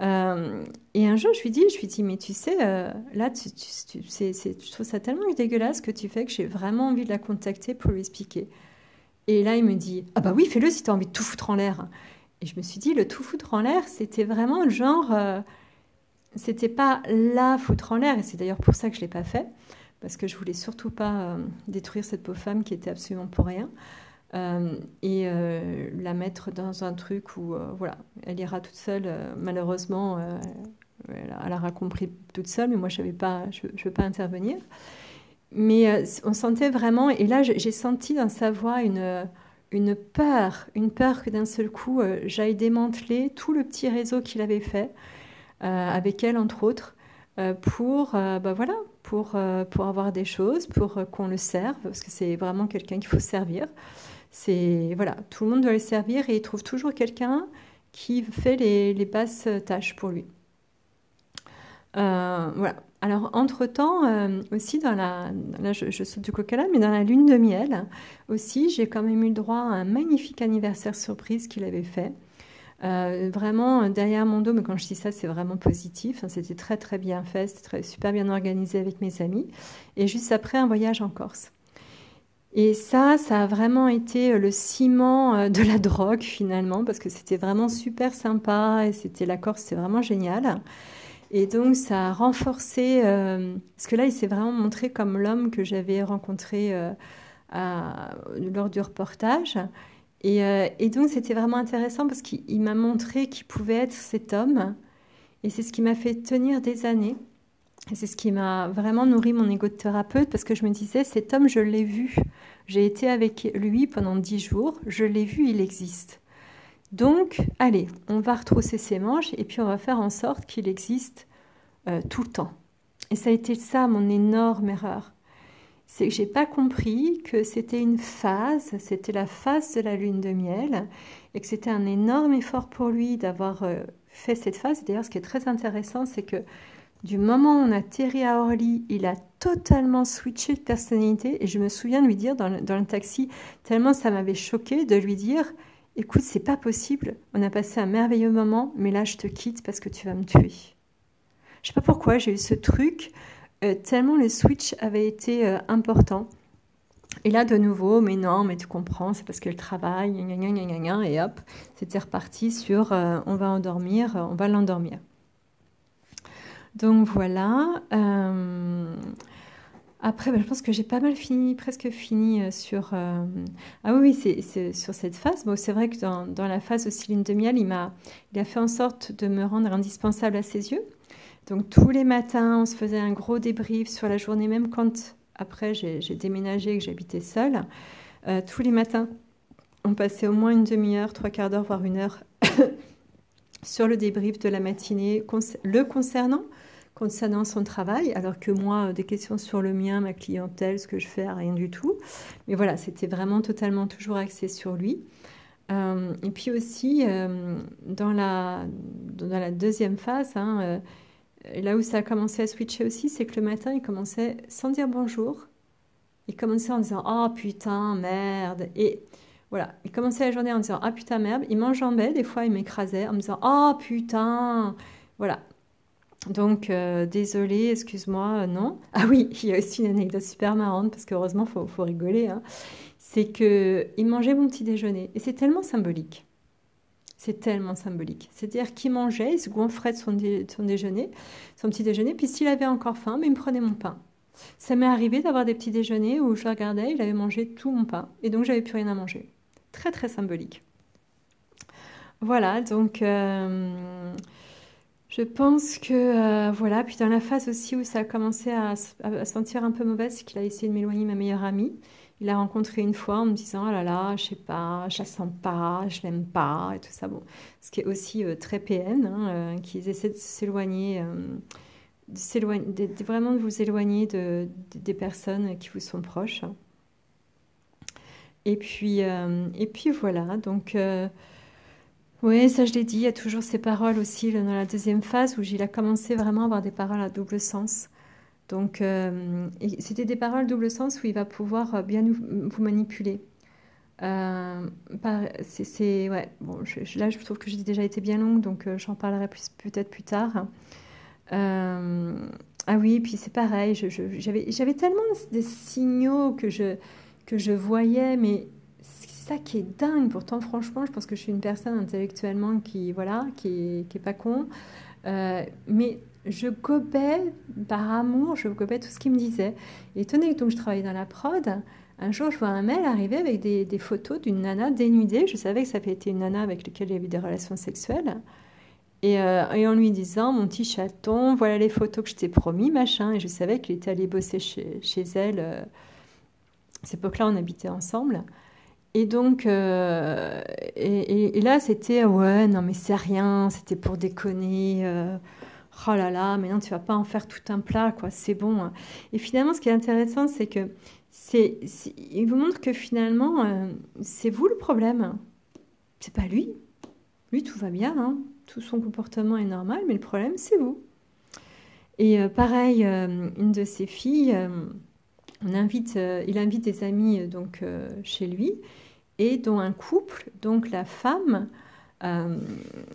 Euh, et un jour, je lui dis, je lui dis, mais tu sais, euh, là, tu, tu, je trouve ça tellement dégueulasse que tu fais que j'ai vraiment envie de la contacter pour lui expliquer. Et là, il me dit, ah bah oui, fais-le si tu as envie de tout foutre en l'air. Et je me suis dit, le tout foutre en l'air, c'était vraiment le genre, euh, c'était pas la foutre en l'air, et c'est d'ailleurs pour ça que je l'ai pas fait, parce que je voulais surtout pas détruire cette pauvre femme qui était absolument pour rien. Euh, et euh, la mettre dans un truc où euh, voilà, elle ira toute seule. malheureusement, elle, aura compris toute seule, mais moi je ne pas, je, veux pas intervenir. Mais on sentait vraiment, et là j'ai senti dans sa voix une, une peur, une peur que d'un seul coup j'aille démanteler tout le petit réseau qu'il avait fait avec elle entre autres pour bah voilà pour pour avoir des choses, pour qu'on le serve parce que c'est vraiment quelqu'un qu'il faut servir. C'est voilà, tout le monde doit le servir et il trouve toujours quelqu'un qui fait les, les, basses tâches pour lui. Euh, voilà. Alors, entre-temps, euh, aussi, dans la, je, saute du coca mais dans la lune de miel, aussi, j'ai quand même eu le droit à un magnifique anniversaire surprise qu'il avait fait. Euh, vraiment, derrière mon dos, mais quand je dis ça, c'est vraiment positif. Hein, c'était très, très bien fait, c'était super bien organisé avec mes amis. Et juste après, un voyage en Corse. Et ça, ça a vraiment été euh, le ciment euh, de la drogue finalement, parce que c'était vraiment super sympa et c'était la Corse, c'était vraiment génial. Et donc ça a renforcé, euh, parce que là, il s'est vraiment montré comme l'homme que j'avais rencontré lors du reportage. Et, et donc c'était vraiment intéressant parce qu'il m'a montré qu'il pouvait être cet homme. Et c'est ce qui m'a fait tenir des années. Et c'est ce qui m'a vraiment nourri mon égo de thérapeute parce que je me disais, cet homme, je l'ai vu. J'ai été avec lui pendant dix jours, je l'ai vu, il existe. Donc, allez, on va retrousser ses manches et puis on va faire en sorte qu'il existe euh, tout le temps. Et ça a été ça mon énorme erreur. C'est que j'ai pas compris que c'était une phase, c'était la phase de la lune de miel, et que c'était un énorme effort pour lui d'avoir euh, fait cette phase. D'ailleurs, ce qui est très intéressant, c'est que du moment où on a atterri à Orly, il a totalement switché de personnalité. Et je me souviens de lui dire dans le, taxi, tellement ça m'avait choqué, de lui dire Écoute, c'est pas possible. On a passé un merveilleux moment, mais là, je te quitte parce que tu vas me tuer. Je sais pas pourquoi, j'ai eu ce truc, euh, tellement le switch avait été euh, important. Et là, de nouveau, mais non, mais tu comprends, c'est parce qu'elle travaille, et hop, c'était reparti sur euh, on va endormir, on va l'endormir. Donc voilà. Euh, après, ben, je pense que j'ai pas mal fini, presque fini euh, sur. Euh, ah oui, c'est sur cette phase. Bon, c'est vrai que dans, la phase aussi lune de miel, il m'a, il a fait en sorte de me rendre indispensable à ses yeux. Donc tous les matins, on se faisait un gros débrief sur la journée, même quand après j'ai déménagé et que j'habitais seule. tous les matins, on passait au moins une demi-heure, trois quarts d'heure, voire une heure sur le débrief de la matinée le concernant concernant son travail, alors que moi, des questions sur le mien, ma clientèle, ce que je fais, rien du tout. Mais voilà, c'était vraiment totalement toujours axé sur lui. Euh, et puis aussi, euh, dans, la, dans la deuxième phase, hein, euh, là où ça a commencé à switcher aussi, c'est que le matin, il commençait sans dire bonjour. Il commençait en disant Oh putain, merde. Et voilà, il commençait la journée en disant Ah putain, merde. Il m'enjambait, des fois, il m'écrasait en me disant Oh putain. Voilà, donc, euh, désolé, excuse-moi, euh, non. Ah oui, il y a aussi une anecdote super marrante, parce qu'heureusement, il faut, rigoler. Hein. C'est qu'il mangeait mon petit déjeuner. Et c'est tellement symbolique. C'est tellement symbolique. C'est-à-dire qu'il mangeait, il se goinfrait de son, déjeuner, son petit déjeuner, puis s'il avait encore faim, mais il me prenait mon pain. Ça m'est arrivé d'avoir des petits déjeuners où je regardais, il avait mangé tout mon pain, et donc j'avais plus rien à manger. Très très symbolique. Voilà, donc euh, je pense que euh, voilà, puis dans la phase aussi où ça a commencé à, sentir un peu mauvais, c'est qu'il a essayé de m'éloigner ma meilleure amie. Il l'a rencontré une fois en me disant oh là là, je sais pas, je la sens pas, je l'aime pas et tout ça. Bon, ce qui est aussi euh, très PN, hein, euh, qu'ils essaient de s'éloigner, vraiment de vous éloigner de, des personnes qui vous sont proches. Et puis, et puis voilà, donc Oui, ça je l'ai dit, il y a toujours ces paroles aussi dans la deuxième phase où il a commencé vraiment à avoir des paroles à double sens. Donc, euh, c'était des paroles double sens où il va pouvoir bien vous manipuler. Euh, là je trouve que j'ai déjà été bien longue, donc euh, j'en parlerai peut-être plus tard. Euh, ah oui, puis c'est pareil, j'avais, tellement des signaux que je, voyais, mais ça qui est dingue. Pourtant, franchement, je pense que je suis une personne intellectuellement qui, voilà, qui est, qui est pas con. mais je copais par amour, je copais tout ce qu'il me disait. Et tenez, donc je travaillais dans la prod. Un jour, je vois un mail arriver avec des, photos d'une nana dénudée. Je savais que ça avait été une nana avec laquelle avait des relations sexuelles. Et, euh, en lui disant, mon petit chaton, voilà les photos que je t'ai promis, machin. Et je savais qu'il était allé bosser chez, elle. Euh, à cette époque-là, on habitait ensemble. Et donc, euh, et, là, c'était, ouais, non, mais c'est rien, c'était pour déconner. oh là là, mais non, tu vas pas en faire tout un plat, quoi, c'est bon. Et finalement, ce qui est intéressant, c'est que c'est, il vous montre que finalement, euh, c'est vous le problème. C'est pas lui. Lui, tout va bien, hein. tout son comportement est normal, mais le problème, c'est vous. Et euh, pareil, euh, une de ses filles, on invite, il invite des amis donc chez lui, et dont un couple, donc la femme,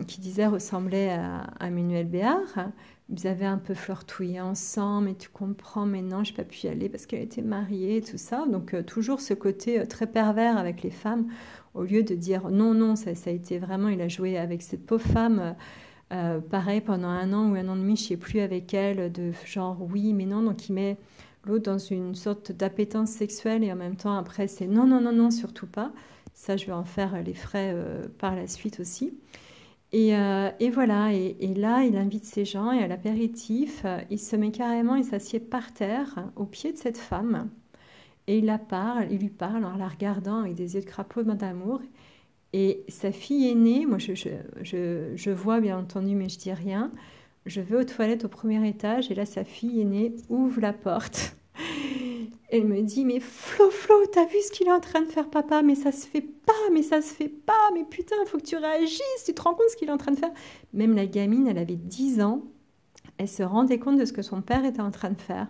qui disait ressemblait à, à Manuel Béard, ils avaient un peu flirtouillé ensemble, et tu comprends, mais non, j'ai pas pu y aller parce qu'elle était mariée et tout ça. Donc, euh, toujours ce côté euh, très pervers avec les femmes, au lieu de dire non, non, ça, ça a été vraiment, il a joué avec cette pauvre femme. Euh, pareil, pendant un an ou un an et demi, je sais plus avec elle, de genre oui, mais non. Donc, il met l'autre dans une sorte d'appétence sexuelle et en même temps, après, c'est non, non, non, non, surtout pas. Ça, je vais en faire les frais par la suite aussi. Euh, et, voilà, et, là, il invite ces gens et à l'apéritif, euh, il se met carrément, il s'assied par terre au pied de cette femme et il la parle, il lui parle en la regardant avec des yeux de crapaud d'amour. Et sa fille aînée, moi je, je, vois bien entendu, mais je dis rien. Je vais aux toilettes au premier étage et là, sa fille aînée ouvre la porte. Elle me dit, mais Flo, Flo, t'as vu ce qu'il est en train de faire, papa? Mais ça se fait pas, mais ça se fait pas, mais putain, faut que tu réagisses, tu te rends compte ce qu'il est en train de faire? Même la gamine, elle avait 10 ans, elle se rendait compte de ce que son père était en train de faire,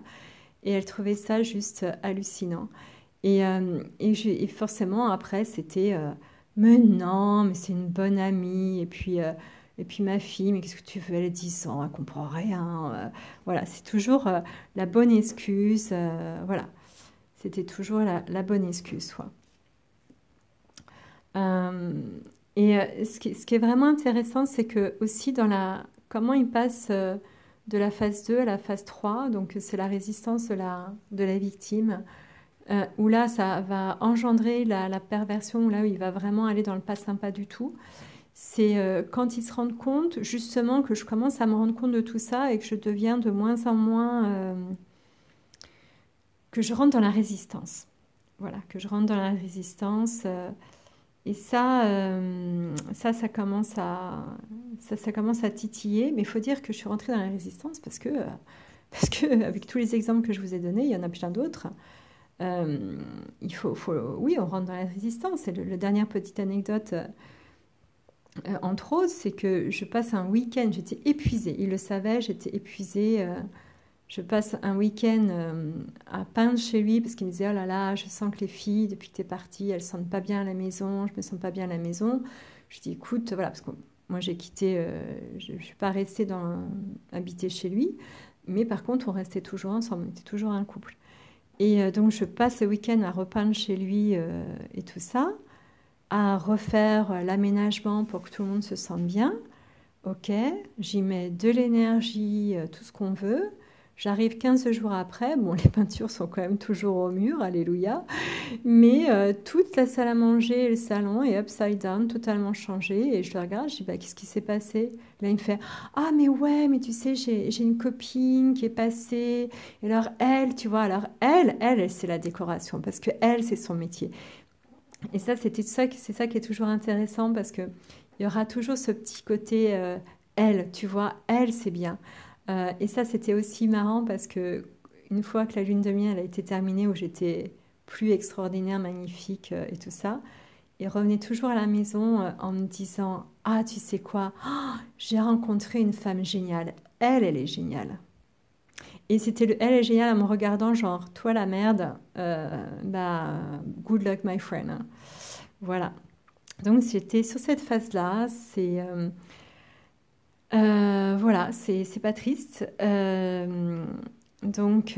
et elle trouvait ça juste hallucinant. Et, euh, et, forcément, après, c'était, euh, mais non, mais c'est une bonne amie, et puis... Euh, et puis ma fille, mais qu'est-ce que tu veux Elle a 10 ans, elle comprend rien. voilà, c'est toujours la bonne excuse. voilà. C'était toujours la, bonne excuse. Euh, et euh, ce qui, est vraiment intéressant, c'est que aussi dans la comment il passe euh, de la phase 2 à la phase 3, donc c'est la résistance de la, la victime, où là ça va engendrer la, perversion, là il va vraiment aller dans le pas sympa du tout. C'est quand il se rend compte justement que je commence à me rendre compte de tout ça et que je deviens de moins en moins que je rentre dans la résistance. Voilà, que je rentre dans la résistance. Euh, et ça, euh, ça, ça commence à, ça, commence à titiller. Mais il faut dire que je suis rentrée dans la résistance parce que, euh, parce que, avec tous les exemples que je vous ai donnés, il y en a plein d'autres. il faut, faut, oui, on rentre dans la résistance. Et le, dernière petite anecdote, entre autres, c'est que je passe un week-end, j'étais épuisée. Il le savait, j'étais épuisée je passe un week-end euh, à peindre chez lui parce qu'il me disait Oh là là, je sens que les filles, depuis que tu es partie, elles sentent pas bien à la maison, je me sens pas bien à la maison. Je dis Écoute, voilà, parce que moi j'ai quitté, euh, je ne suis pas restée habiter chez lui, mais par contre on restait toujours ensemble, on était toujours un couple. Et euh, donc je passe le week-end à repeindre chez lui et tout ça, à refaire l'aménagement pour que tout le monde se sente bien. Ok, j'y mets de l'énergie, tout ce qu'on veut. J'arrive 15 jours après, bon, les peintures sont quand même toujours au mur, alléluia, mais euh, toute la salle à manger et le salon est upside down, totalement changé. Et je le regarde, je dis, bah, qu'est-ce qui s'est passé? Là, il me fait, ah, mais ouais, mais tu sais, j'ai une copine qui est passée. Et alors, elle, tu vois, alors, elle, elle, c'est la décoration, parce que elle, c'est son métier. Et ça, c'était ça, c'est ça qui est toujours intéressant, parce que il y aura toujours ce petit côté, euh, elle, tu vois, elle, c'est bien. Euh, et ça, c'était aussi marrant parce que une fois que la lune de miel a été terminée, où j'étais plus extraordinaire, magnifique euh, et tout ça, il revenait toujours à la maison en me disant Ah, tu sais quoi? Oh, J'ai rencontré une femme géniale. Elle, elle est géniale. Et c'était le elle est en me regardant, genre, toi la merde, euh, bah, good luck, my friend. Voilà. Donc, j'étais sur cette phase-là. C'est. Euh, voilà, c'est pas triste. donc.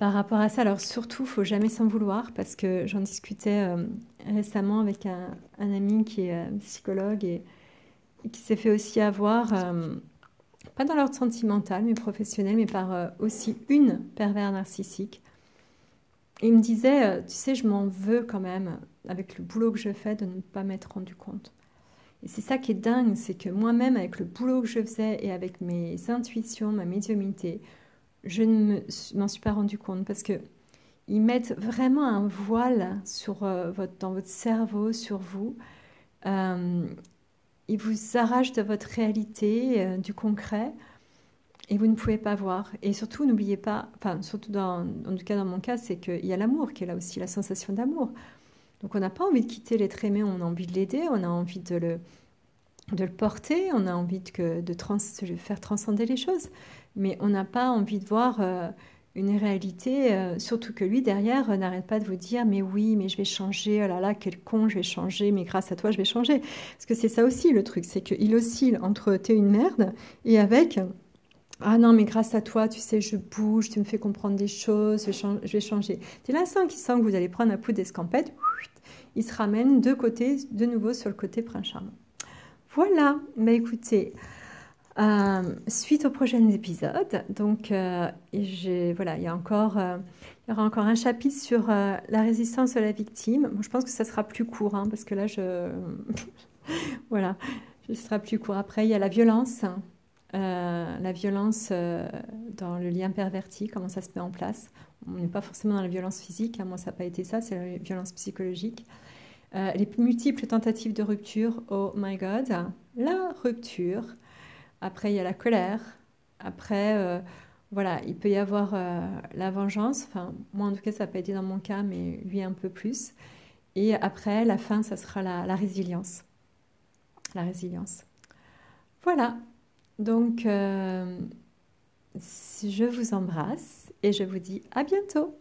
Par rapport à ça, alors surtout, faut jamais s'en vouloir parce que j'en discutais euh, récemment avec un, ami qui est euh, psychologue et, qui s'est fait aussi avoir, euh, pas dans l'ordre sentimental, mais professionnel, mais par aussi une pervers narcissique. il me disait, tu sais, je m'en veux quand même, avec le boulot que je fais, de ne pas m'être rendu compte. Et c'est ça qui est dingue, c'est que moi-même, avec le boulot que je faisais et avec mes intuitions, ma médiumité, je ne m'en suis pas rendu compte parce que ils mettent vraiment un voile sur euh, dans votre cerveau, sur vous. Euh, ils vous arrachent de votre réalité, euh, du concret, et vous ne pouvez pas voir. Et surtout, n'oubliez pas, enfin, surtout dans, en tout cas dans mon cas, c'est qu'il y a l'amour qui est là aussi, la sensation d'amour. Donc on n'a pas envie de quitter l'être aimé, on a envie de l'aider, on a envie de le, porter, on a envie de faire transcender les choses mais on n'a pas envie de voir euh, une réalité, euh, surtout que lui derrière euh, n'arrête pas de vous dire mais oui, mais je vais changer, oh là là, quel con, je vais changer, mais grâce à toi, je vais changer. Parce que c'est ça aussi le truc, c'est qu'il oscille entre t'es une merde et avec ah non, mais grâce à toi, tu sais, je bouge, tu me fais comprendre des choses, je vais, changer. Dès l'instant qu'il sent que vous allez prendre un coup d'escampette, il se ramène de côté, de nouveau sur le côté prince charmant. Voilà, bah écoutez, euh, suite aux prochains épisodes, donc euh, voilà, il y a encore, euh, il y aura encore un chapitre sur la résistance de la victime. je pense que ça sera plus court, hein, parce que là, je, voilà, ce sera plus court. Après, il y a la violence, la violence dans le lien perverti, comment ça se met en place. On n'est pas forcément dans la violence physique, hein, moi ça n'a pas été ça, c'est la violence psychologique. les multiples tentatives de rupture, oh my god, la rupture. Après, il y a la colère. Après, euh, voilà, il peut y avoir euh, la vengeance. Enfin, moi, en tout cas, ça n'a pas été dans mon cas, mais lui un peu plus. Et après, la fin, ça sera la, résilience. La résilience. Voilà. Donc, euh, je vous embrasse et je vous dis à bientôt.